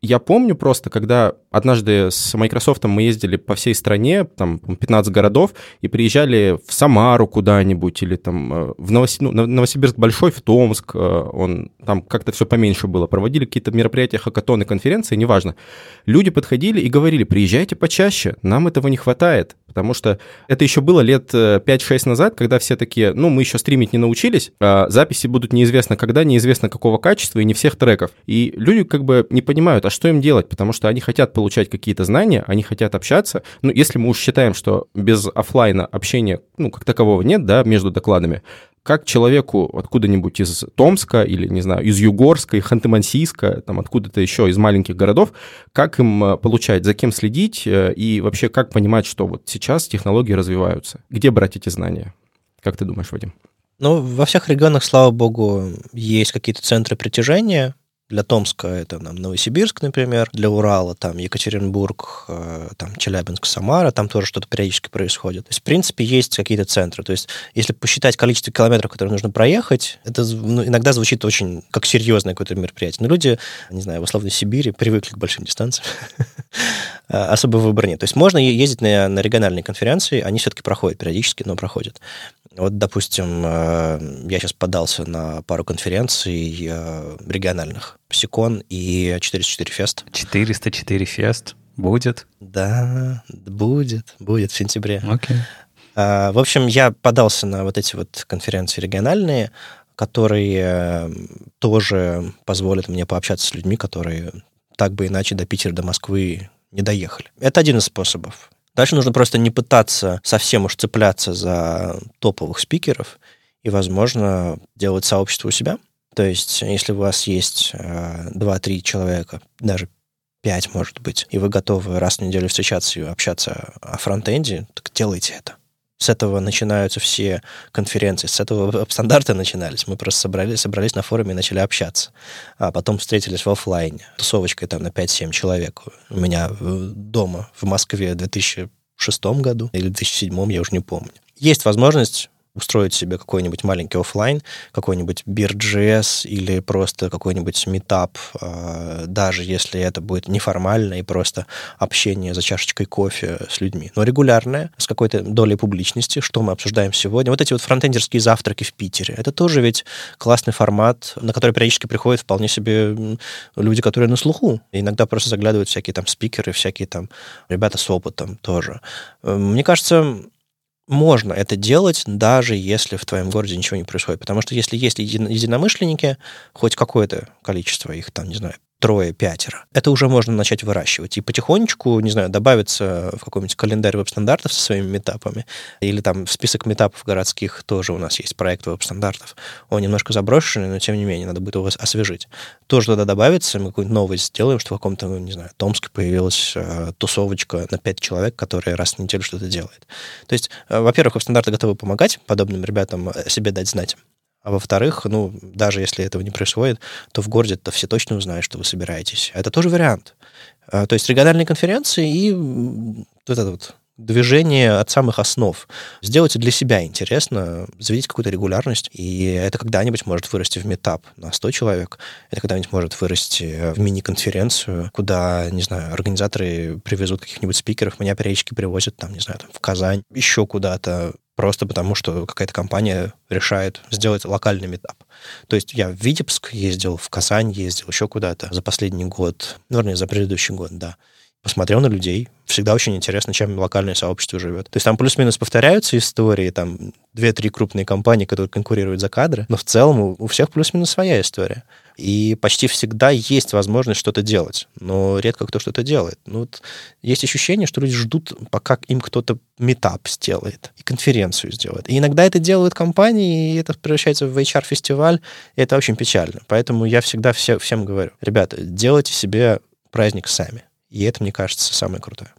S3: Я помню просто, когда однажды с Microsoft мы ездили по всей стране, там 15 городов, и приезжали в Самару куда-нибудь, или там э, в Новосиб... ну, Новосибирск большой, в Томск, э, он там как-то все поменьше было, проводили какие-то мероприятия, хакатоны, конференции, неважно. Люди подходили и говорили, приезжайте почаще, нам этого не хватает, потому что это еще было лет 5-6 э, назад, когда все такие, ну, мы еще стримить не научились, а записи будут неизвестно когда, неизвестно какого качества и не всех треков. И люди как бы не понимают, а что им делать? Потому что они хотят получать какие-то знания, они хотят общаться. Ну, если мы уж считаем, что без офлайна общения, ну, как такового нет, да, между докладами, как человеку откуда-нибудь из Томска или, не знаю, из Югорска, Ханты-Мансийска, там откуда-то еще из маленьких городов, как им э, получать, за кем следить э, и вообще как понимать, что вот сейчас технологии развиваются? Где брать эти знания? Как ты думаешь, Вадим?
S1: Ну, во всех регионах, слава богу, есть какие-то центры притяжения, для Томска это там, Новосибирск, например, для Урала там Екатеринбург, э, там Челябинск, Самара, там тоже что-то периодически происходит. То есть, в принципе, есть какие-то центры. То есть, если посчитать количество километров, которые нужно проехать, это ну, иногда звучит очень как серьезное какое-то мероприятие. Но люди, не знаю, в условной Сибири привыкли к большим дистанциям. Особо выбора нет. То есть, можно ездить на, на региональные конференции, они все-таки проходят периодически, но проходят. Вот, допустим, э, я сейчас подался на пару конференций э, региональных. Псикон и 404 Фест.
S2: 404 Фест будет?
S1: Да, будет, будет в сентябре.
S2: Окей.
S1: Okay. В общем, я подался на вот эти вот конференции региональные, которые э, тоже позволят мне пообщаться с людьми, которые так бы иначе до Питера, до Москвы не доехали. Это один из способов. Дальше нужно просто не пытаться совсем уж цепляться за топовых спикеров и, возможно, делать сообщество у себя. То есть, если у вас есть э, 2-3 человека, даже 5, может быть, и вы готовы раз в неделю встречаться и общаться о фронтенде, так делайте это. С этого начинаются все конференции, с этого стандарты начинались. Мы просто собрались, собрались на форуме и начали общаться. А потом встретились в офлайне. Тусовочкой там на 5-7 человек. У меня дома в Москве в 2006 году или 2007, я уже не помню. Есть возможность устроить себе какой-нибудь маленький офлайн, какой-нибудь Beer.js или просто какой-нибудь метап, а, даже если это будет неформально и просто общение за чашечкой кофе с людьми, но регулярное, с какой-то долей публичности, что мы обсуждаем сегодня. Вот эти вот фронтендерские завтраки в Питере, это тоже ведь классный формат, на который периодически приходят вполне себе люди, которые на слуху. И иногда просто заглядывают всякие там спикеры, всякие там ребята с опытом тоже. Мне кажется, можно это делать, даже если в твоем городе ничего не происходит. Потому что если есть единомышленники, хоть какое-то количество их, там, не знаю, трое, пятеро. Это уже можно начать выращивать. И потихонечку, не знаю, добавиться в какой-нибудь календарь веб-стандартов со своими метапами, или там в список метапов городских тоже у нас есть проект веб-стандартов. Он немножко заброшенный, но тем не менее, надо будет его освежить. Тоже туда добавится, мы какую-нибудь новость сделаем, что в каком-то, не знаю, Томске появилась э, тусовочка на пять человек, которые раз в неделю что-то делает. То есть, э, во-первых, веб-стандарты готовы помогать подобным ребятам о себе дать знать. А во-вторых, ну, даже если этого не происходит, то в городе-то все точно узнают, что вы собираетесь. Это тоже вариант. А, то есть региональные конференции и вот это вот движение от самых основ. Сделайте для себя интересно, заведите какую-то регулярность, и это когда-нибудь может вырасти в метап на 100 человек, это когда-нибудь может вырасти в мини-конференцию, куда, не знаю, организаторы привезут каких-нибудь спикеров, меня периодически привозят, там, не знаю, там, в Казань, еще куда-то, просто потому что какая-то компания решает сделать локальный метап. То есть я в Витебск ездил, в Казань ездил, еще куда-то за последний год, ну, вернее, за предыдущий год, да. Посмотрел на людей. Всегда очень интересно, чем локальное сообщество живет. То есть там плюс-минус повторяются истории, там две-три крупные компании, которые конкурируют за кадры, но в целом у всех плюс-минус своя история. И почти всегда есть возможность что-то делать, но редко кто что-то делает. Ну, вот есть ощущение, что люди ждут, пока им кто-то метап сделает и конференцию сделает. И иногда это делают компании, и это превращается в HR-фестиваль, и это очень печально. Поэтому я всегда все, всем говорю, ребята, делайте себе праздник сами. И это, мне кажется, самое крутое.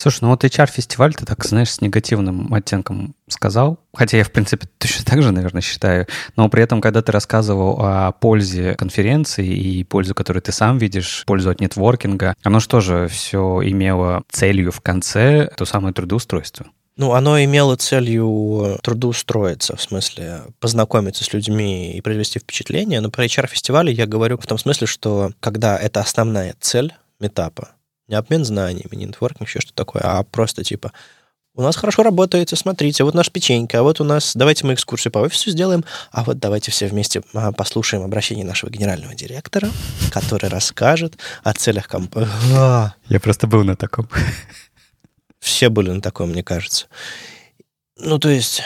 S2: Слушай, ну вот HR-фестиваль ты так, знаешь, с негативным оттенком сказал. Хотя я, в принципе, точно так же, наверное, считаю. Но при этом, когда ты рассказывал о пользе конференции и пользу, которую ты сам видишь, пользу от нетворкинга, оно что же все имело целью в конце то самое трудоустройство?
S1: Ну, оно имело целью трудоустроиться, в смысле познакомиться с людьми и произвести впечатление. Но про HR-фестивале я говорю в том смысле, что когда это основная цель метапа, не обмен знаниями, не нетворкинг, еще что такое, а просто типа у нас хорошо работает, смотрите, вот наш печенька, а вот у нас, давайте мы экскурсию по офису сделаем, а вот давайте все вместе а, послушаем обращение нашего генерального директора, который расскажет о целях компании.
S2: Я просто был на таком.
S1: Все были на таком, мне кажется. Ну, то есть,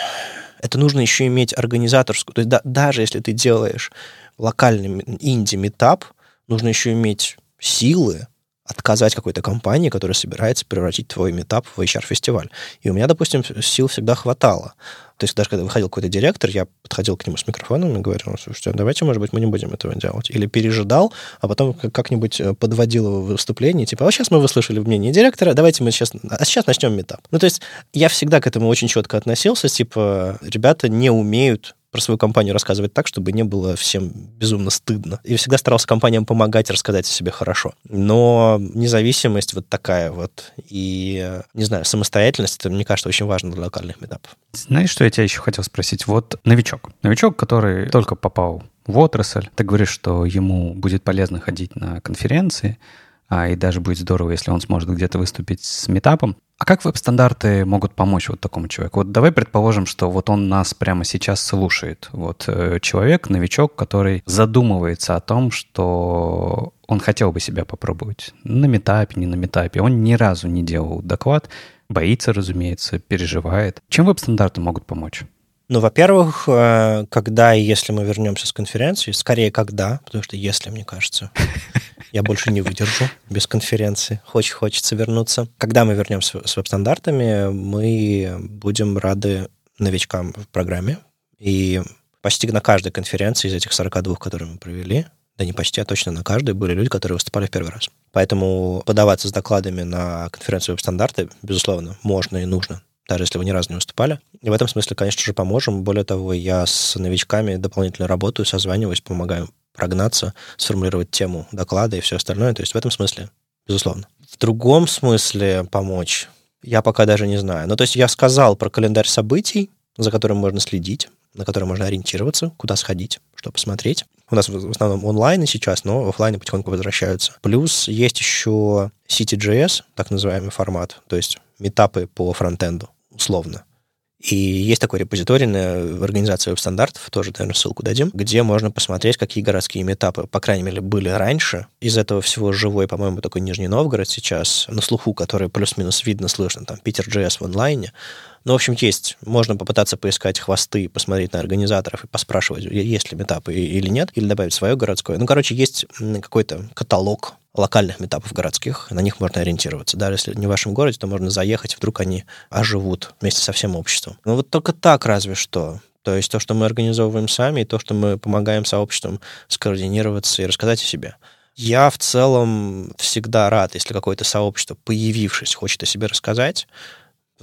S1: это нужно еще иметь организаторскую. То есть, да, даже если ты делаешь локальный инди-метап, нужно еще иметь силы, отказать какой-то компании, которая собирается превратить твой метап в HR-фестиваль. И у меня, допустим, сил всегда хватало. То есть даже когда выходил какой-то директор, я подходил к нему с микрофоном и говорил, «Ну, слушайте, а давайте, может быть, мы не будем этого делать. Или пережидал, а потом как-нибудь э, подводил его выступление, типа, а сейчас мы выслушали мнение директора, давайте мы сейчас... А сейчас начнем метап. Ну, то есть я всегда к этому очень четко относился, типа, ребята не умеют про свою компанию рассказывать так, чтобы не было всем безумно стыдно. И всегда старался компаниям помогать рассказать о себе хорошо. Но независимость вот такая вот и, не знаю, самостоятельность, это, мне кажется, очень важно для локальных метапов.
S2: Знаешь, что я тебя еще хотел спросить? Вот новичок. Новичок, который только попал в отрасль. Ты говоришь, что ему будет полезно ходить на конференции, а, и даже будет здорово, если он сможет где-то выступить с метапом. А как веб-стандарты могут помочь вот такому человеку? Вот давай предположим, что вот он нас прямо сейчас слушает. Вот э, человек, новичок, который задумывается о том, что он хотел бы себя попробовать. На метапе, не на метапе. Он ни разу не делал доклад, боится, разумеется, переживает. Чем веб-стандарты могут помочь?
S1: Ну, во-первых, э, когда и если мы вернемся с конференции, скорее когда, потому что если, мне кажется, я больше не выдержу без конференции. Очень хочется вернуться. Когда мы вернемся с веб-стандартами, мы будем рады новичкам в программе. И почти на каждой конференции из этих 42, которые мы провели, да не почти, а точно на каждой, были люди, которые выступали в первый раз. Поэтому подаваться с докладами на конференцию веб-стандарты, безусловно, можно и нужно даже если вы ни разу не выступали. И в этом смысле, конечно же, поможем. Более того, я с новичками дополнительно работаю, созваниваюсь, помогаю прогнаться, сформулировать тему доклада и все остальное. То есть в этом смысле, безусловно. В другом смысле помочь я пока даже не знаю. Ну, то есть я сказал про календарь событий, за которым можно следить, на который можно ориентироваться, куда сходить, что посмотреть. У нас в основном онлайн сейчас, но офлайны потихоньку возвращаются. Плюс есть еще CityJS, так называемый формат, то есть метапы по фронтенду, условно. И есть такой репозиторий в организации веб-стандартов, тоже, наверное, ссылку дадим, где можно посмотреть, какие городские метапы, по крайней мере, были раньше. Из этого всего живой, по-моему, такой Нижний Новгород сейчас, на слуху, который плюс-минус видно, слышно, там, Питер JS в онлайне. Ну, в общем, есть. Можно попытаться поискать хвосты, посмотреть на организаторов и поспрашивать, есть ли метапы или нет, или добавить свое городское. Ну, короче, есть какой-то каталог локальных метапов городских, на них можно ориентироваться. Даже если не в вашем городе, то можно заехать, вдруг они оживут вместе со всем обществом. Ну вот только так разве что. То есть то, что мы организовываем сами, и то, что мы помогаем сообществам скоординироваться и рассказать о себе. Я в целом всегда рад, если какое-то сообщество, появившись, хочет о себе рассказать,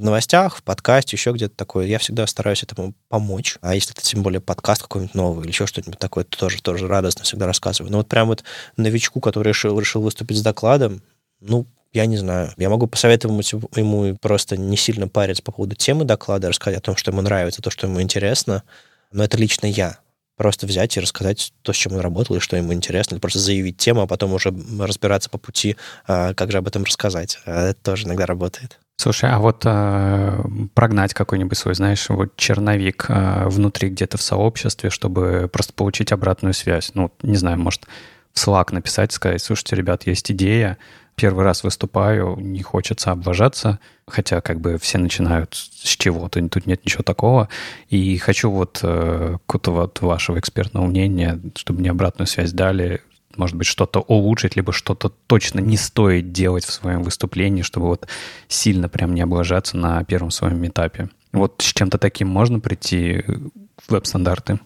S1: в новостях, в подкасте, еще где-то такое. Я всегда стараюсь этому помочь. А если это тем более подкаст какой-нибудь новый или еще что-нибудь такое, то тоже, тоже радостно всегда рассказываю. Но вот прям вот новичку, который решил, решил выступить с докладом, ну, я не знаю. Я могу посоветовать ему просто не сильно париться по поводу темы доклада, рассказать о том, что ему нравится, то, что ему интересно. Но это лично я. Просто взять и рассказать то, с чем он работал, и что ему интересно, или просто заявить тему, а потом уже разбираться по пути, а, как же об этом рассказать. А это тоже иногда работает.
S2: Слушай, а вот э, прогнать какой-нибудь свой, знаешь, вот черновик э, внутри где-то в сообществе, чтобы просто получить обратную связь. Ну, не знаю, может, в Slack написать, сказать, слушайте, ребят, есть идея, первый раз выступаю, не хочется облажаться, хотя как бы все начинают с чего-то, тут нет ничего такого, и хочу вот э, какого-то вот вашего экспертного мнения, чтобы мне обратную связь дали, может быть, что-то улучшить, либо что-то точно не стоит делать в своем выступлении, чтобы вот сильно прям не облажаться на первом своем этапе. Вот с чем-то таким можно прийти в веб-стандарты?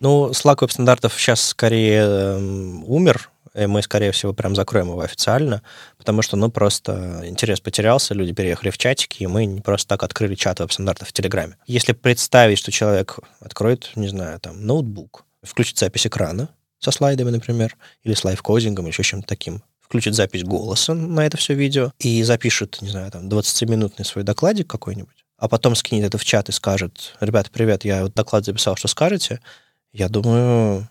S1: Ну, Slack веб-стандартов сейчас скорее э, умер, и мы, скорее всего, прям закроем его официально, потому что, ну, просто интерес потерялся, люди переехали в чатики, и мы не просто так открыли чат веб-стандартов в Телеграме. Если представить, что человек откроет, не знаю, там, ноутбук, включит запись экрана, со слайдами, например, или с лайфкодингом, еще чем-то таким. Включит запись голоса на это все видео и запишет, не знаю, там, 20-минутный свой докладик какой-нибудь, а потом скинет это в чат и скажет, ребята, привет, я вот доклад записал, что скажете? Я думаю,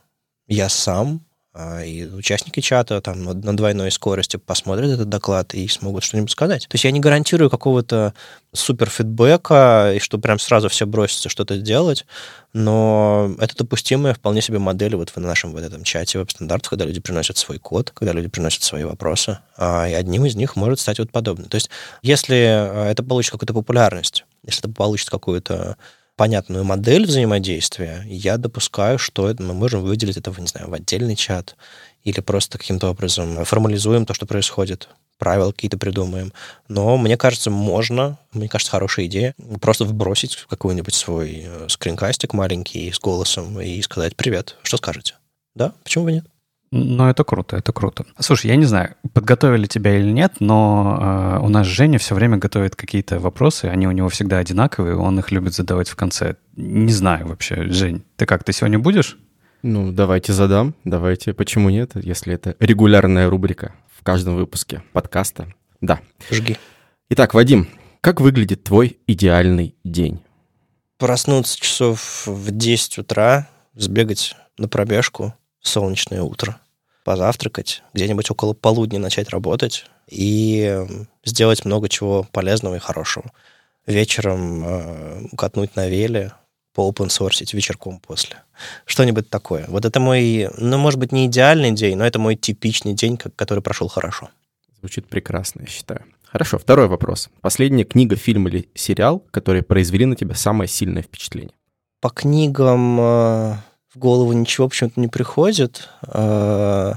S1: я сам и участники чата там на двойной скорости посмотрят этот доклад и смогут что-нибудь сказать. То есть я не гарантирую какого-то супер фидбэка, и что прям сразу все бросится что-то делать, но это допустимая вполне себе модель вот в нашем вот этом чате веб-стандартов, когда люди приносят свой код, когда люди приносят свои вопросы, а, и одним из них может стать вот подобное. То есть если а, это получит какую-то популярность, если это получит какую-то понятную модель взаимодействия, я допускаю, что это мы можем выделить это, не знаю, в отдельный чат или просто каким-то образом формализуем то, что происходит правила какие-то придумаем. Но мне кажется, можно, мне кажется, хорошая идея, просто вбросить какой-нибудь свой э, скринкастик маленький с голосом и сказать «Привет, что скажете?» Да, почему бы нет?
S2: Ну, это круто, это круто. Слушай, я не знаю, подготовили тебя или нет, но э, у нас Женя все время готовит какие-то вопросы, они у него всегда одинаковые, он их любит задавать в конце. Не знаю вообще, Жень, ты как, ты сегодня будешь?
S3: Ну, давайте задам, давайте. Почему нет, если это регулярная рубрика в каждом выпуске подкаста? Да.
S1: Жги.
S3: Итак, Вадим, как выглядит твой идеальный день?
S1: Проснуться часов в 10 утра, сбегать на пробежку, солнечное утро, позавтракать, где-нибудь около полудня начать работать и сделать много чего полезного и хорошего. Вечером э, катнуть на веле, поопенсорсить вечерком после. Что-нибудь такое. Вот это мой, ну, может быть, не идеальный день, но это мой типичный день, который прошел хорошо.
S3: Звучит прекрасно, я считаю. Хорошо, второй вопрос. Последняя книга, фильм или сериал, которые произвели на тебя самое сильное впечатление?
S1: По книгам э, в голову ничего почему-то не приходит. Э,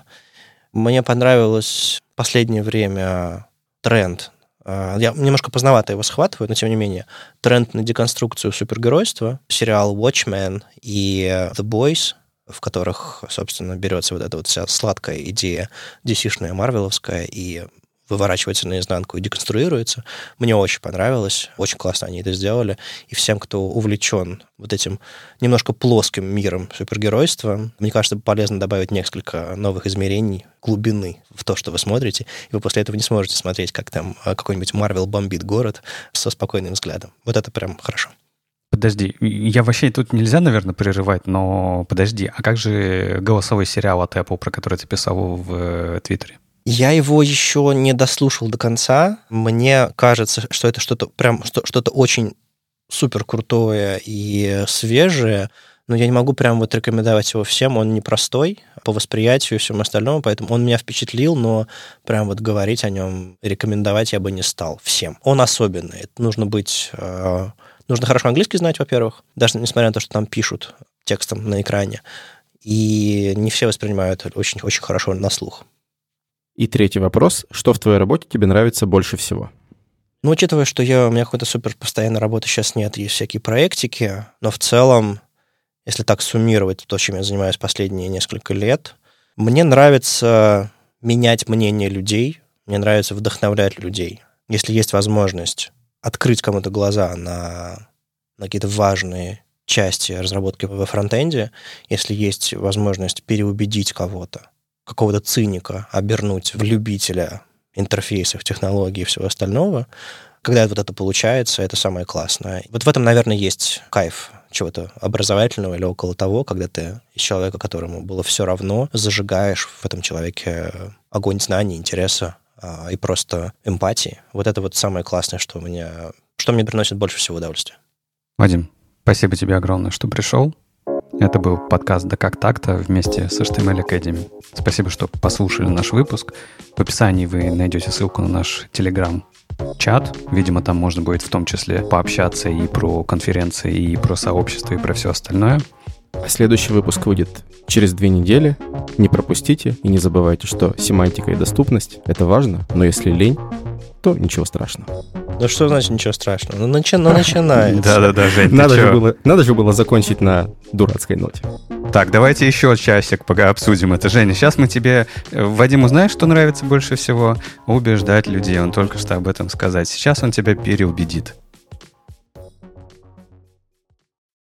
S1: мне понравилось последнее время тренд. Э, я немножко поздновато его схватываю, но тем не менее. Тренд на деконструкцию супергеройства. Сериал Watchmen и The Boys, в которых, собственно, берется вот эта вот вся сладкая идея DC-шная, марвеловская, и выворачивается наизнанку и деконструируется. Мне очень понравилось, очень классно они это сделали. И всем, кто увлечен вот этим немножко плоским миром супергеройства, мне кажется, полезно добавить несколько новых измерений, глубины в то, что вы смотрите, и вы после этого не сможете смотреть, как там а, какой-нибудь Марвел бомбит город со спокойным взглядом. Вот это прям хорошо.
S2: Подожди, я вообще тут нельзя, наверное, прерывать, но подожди, а как же голосовой сериал от Apple, про который ты писал в э, Твиттере?
S1: Я его еще не дослушал до конца. Мне кажется, что это что-то прям что-то очень супер крутое и свежее, но я не могу прям вот рекомендовать его всем. Он непростой по восприятию и всему остальному, поэтому он меня впечатлил, но прям вот говорить о нем, рекомендовать я бы не стал всем. Он особенный. Нужно быть... Э, нужно хорошо английский знать, во-первых, даже несмотря на то, что там пишут текстом на экране. И не все воспринимают очень-очень хорошо на слух.
S3: И третий вопрос. Что в твоей работе тебе нравится больше всего?
S1: Ну, учитывая, что я, у меня какой-то супер постоянной работы сейчас нет, есть всякие проектики, но в целом, если так суммировать то, чем я занимаюсь последние несколько лет, мне нравится менять мнение людей, мне нравится вдохновлять людей. Если есть возможность открыть кому-то глаза на, на какие-то важные части разработки во фронтенде, если есть возможность переубедить кого-то, какого-то циника обернуть в любителя интерфейсов, технологий и всего остального, когда вот это получается, это самое классное. Вот в этом, наверное, есть кайф чего-то образовательного или около того, когда ты из человека, которому было все равно, зажигаешь в этом человеке огонь знаний, интереса а, и просто эмпатии. Вот это вот самое классное, что мне, что мне приносит больше всего удовольствия.
S2: Вадим, спасибо тебе огромное, что пришел. Это был подкаст «Да как так-то» вместе с HTML Academy. Спасибо, что послушали наш выпуск. В описании вы найдете ссылку на наш Telegram чат. Видимо, там можно будет в том числе пообщаться и про конференции, и про сообщество, и про все остальное.
S3: А следующий выпуск выйдет через две недели. Не пропустите и не забывайте, что семантика и доступность — это важно, но если лень, то ничего страшного.
S1: Ну что значит ничего страшного? Ну, начи... ну начинается.
S2: Да-да-да, Жень,
S3: надо же, было, надо же было закончить на дурацкой ноте.
S2: Так, давайте еще часик пока обсудим это. Женя, сейчас мы тебе... Э, Вадиму знаешь, что нравится больше всего? Убеждать людей. Он только что об этом сказать. Сейчас он тебя переубедит.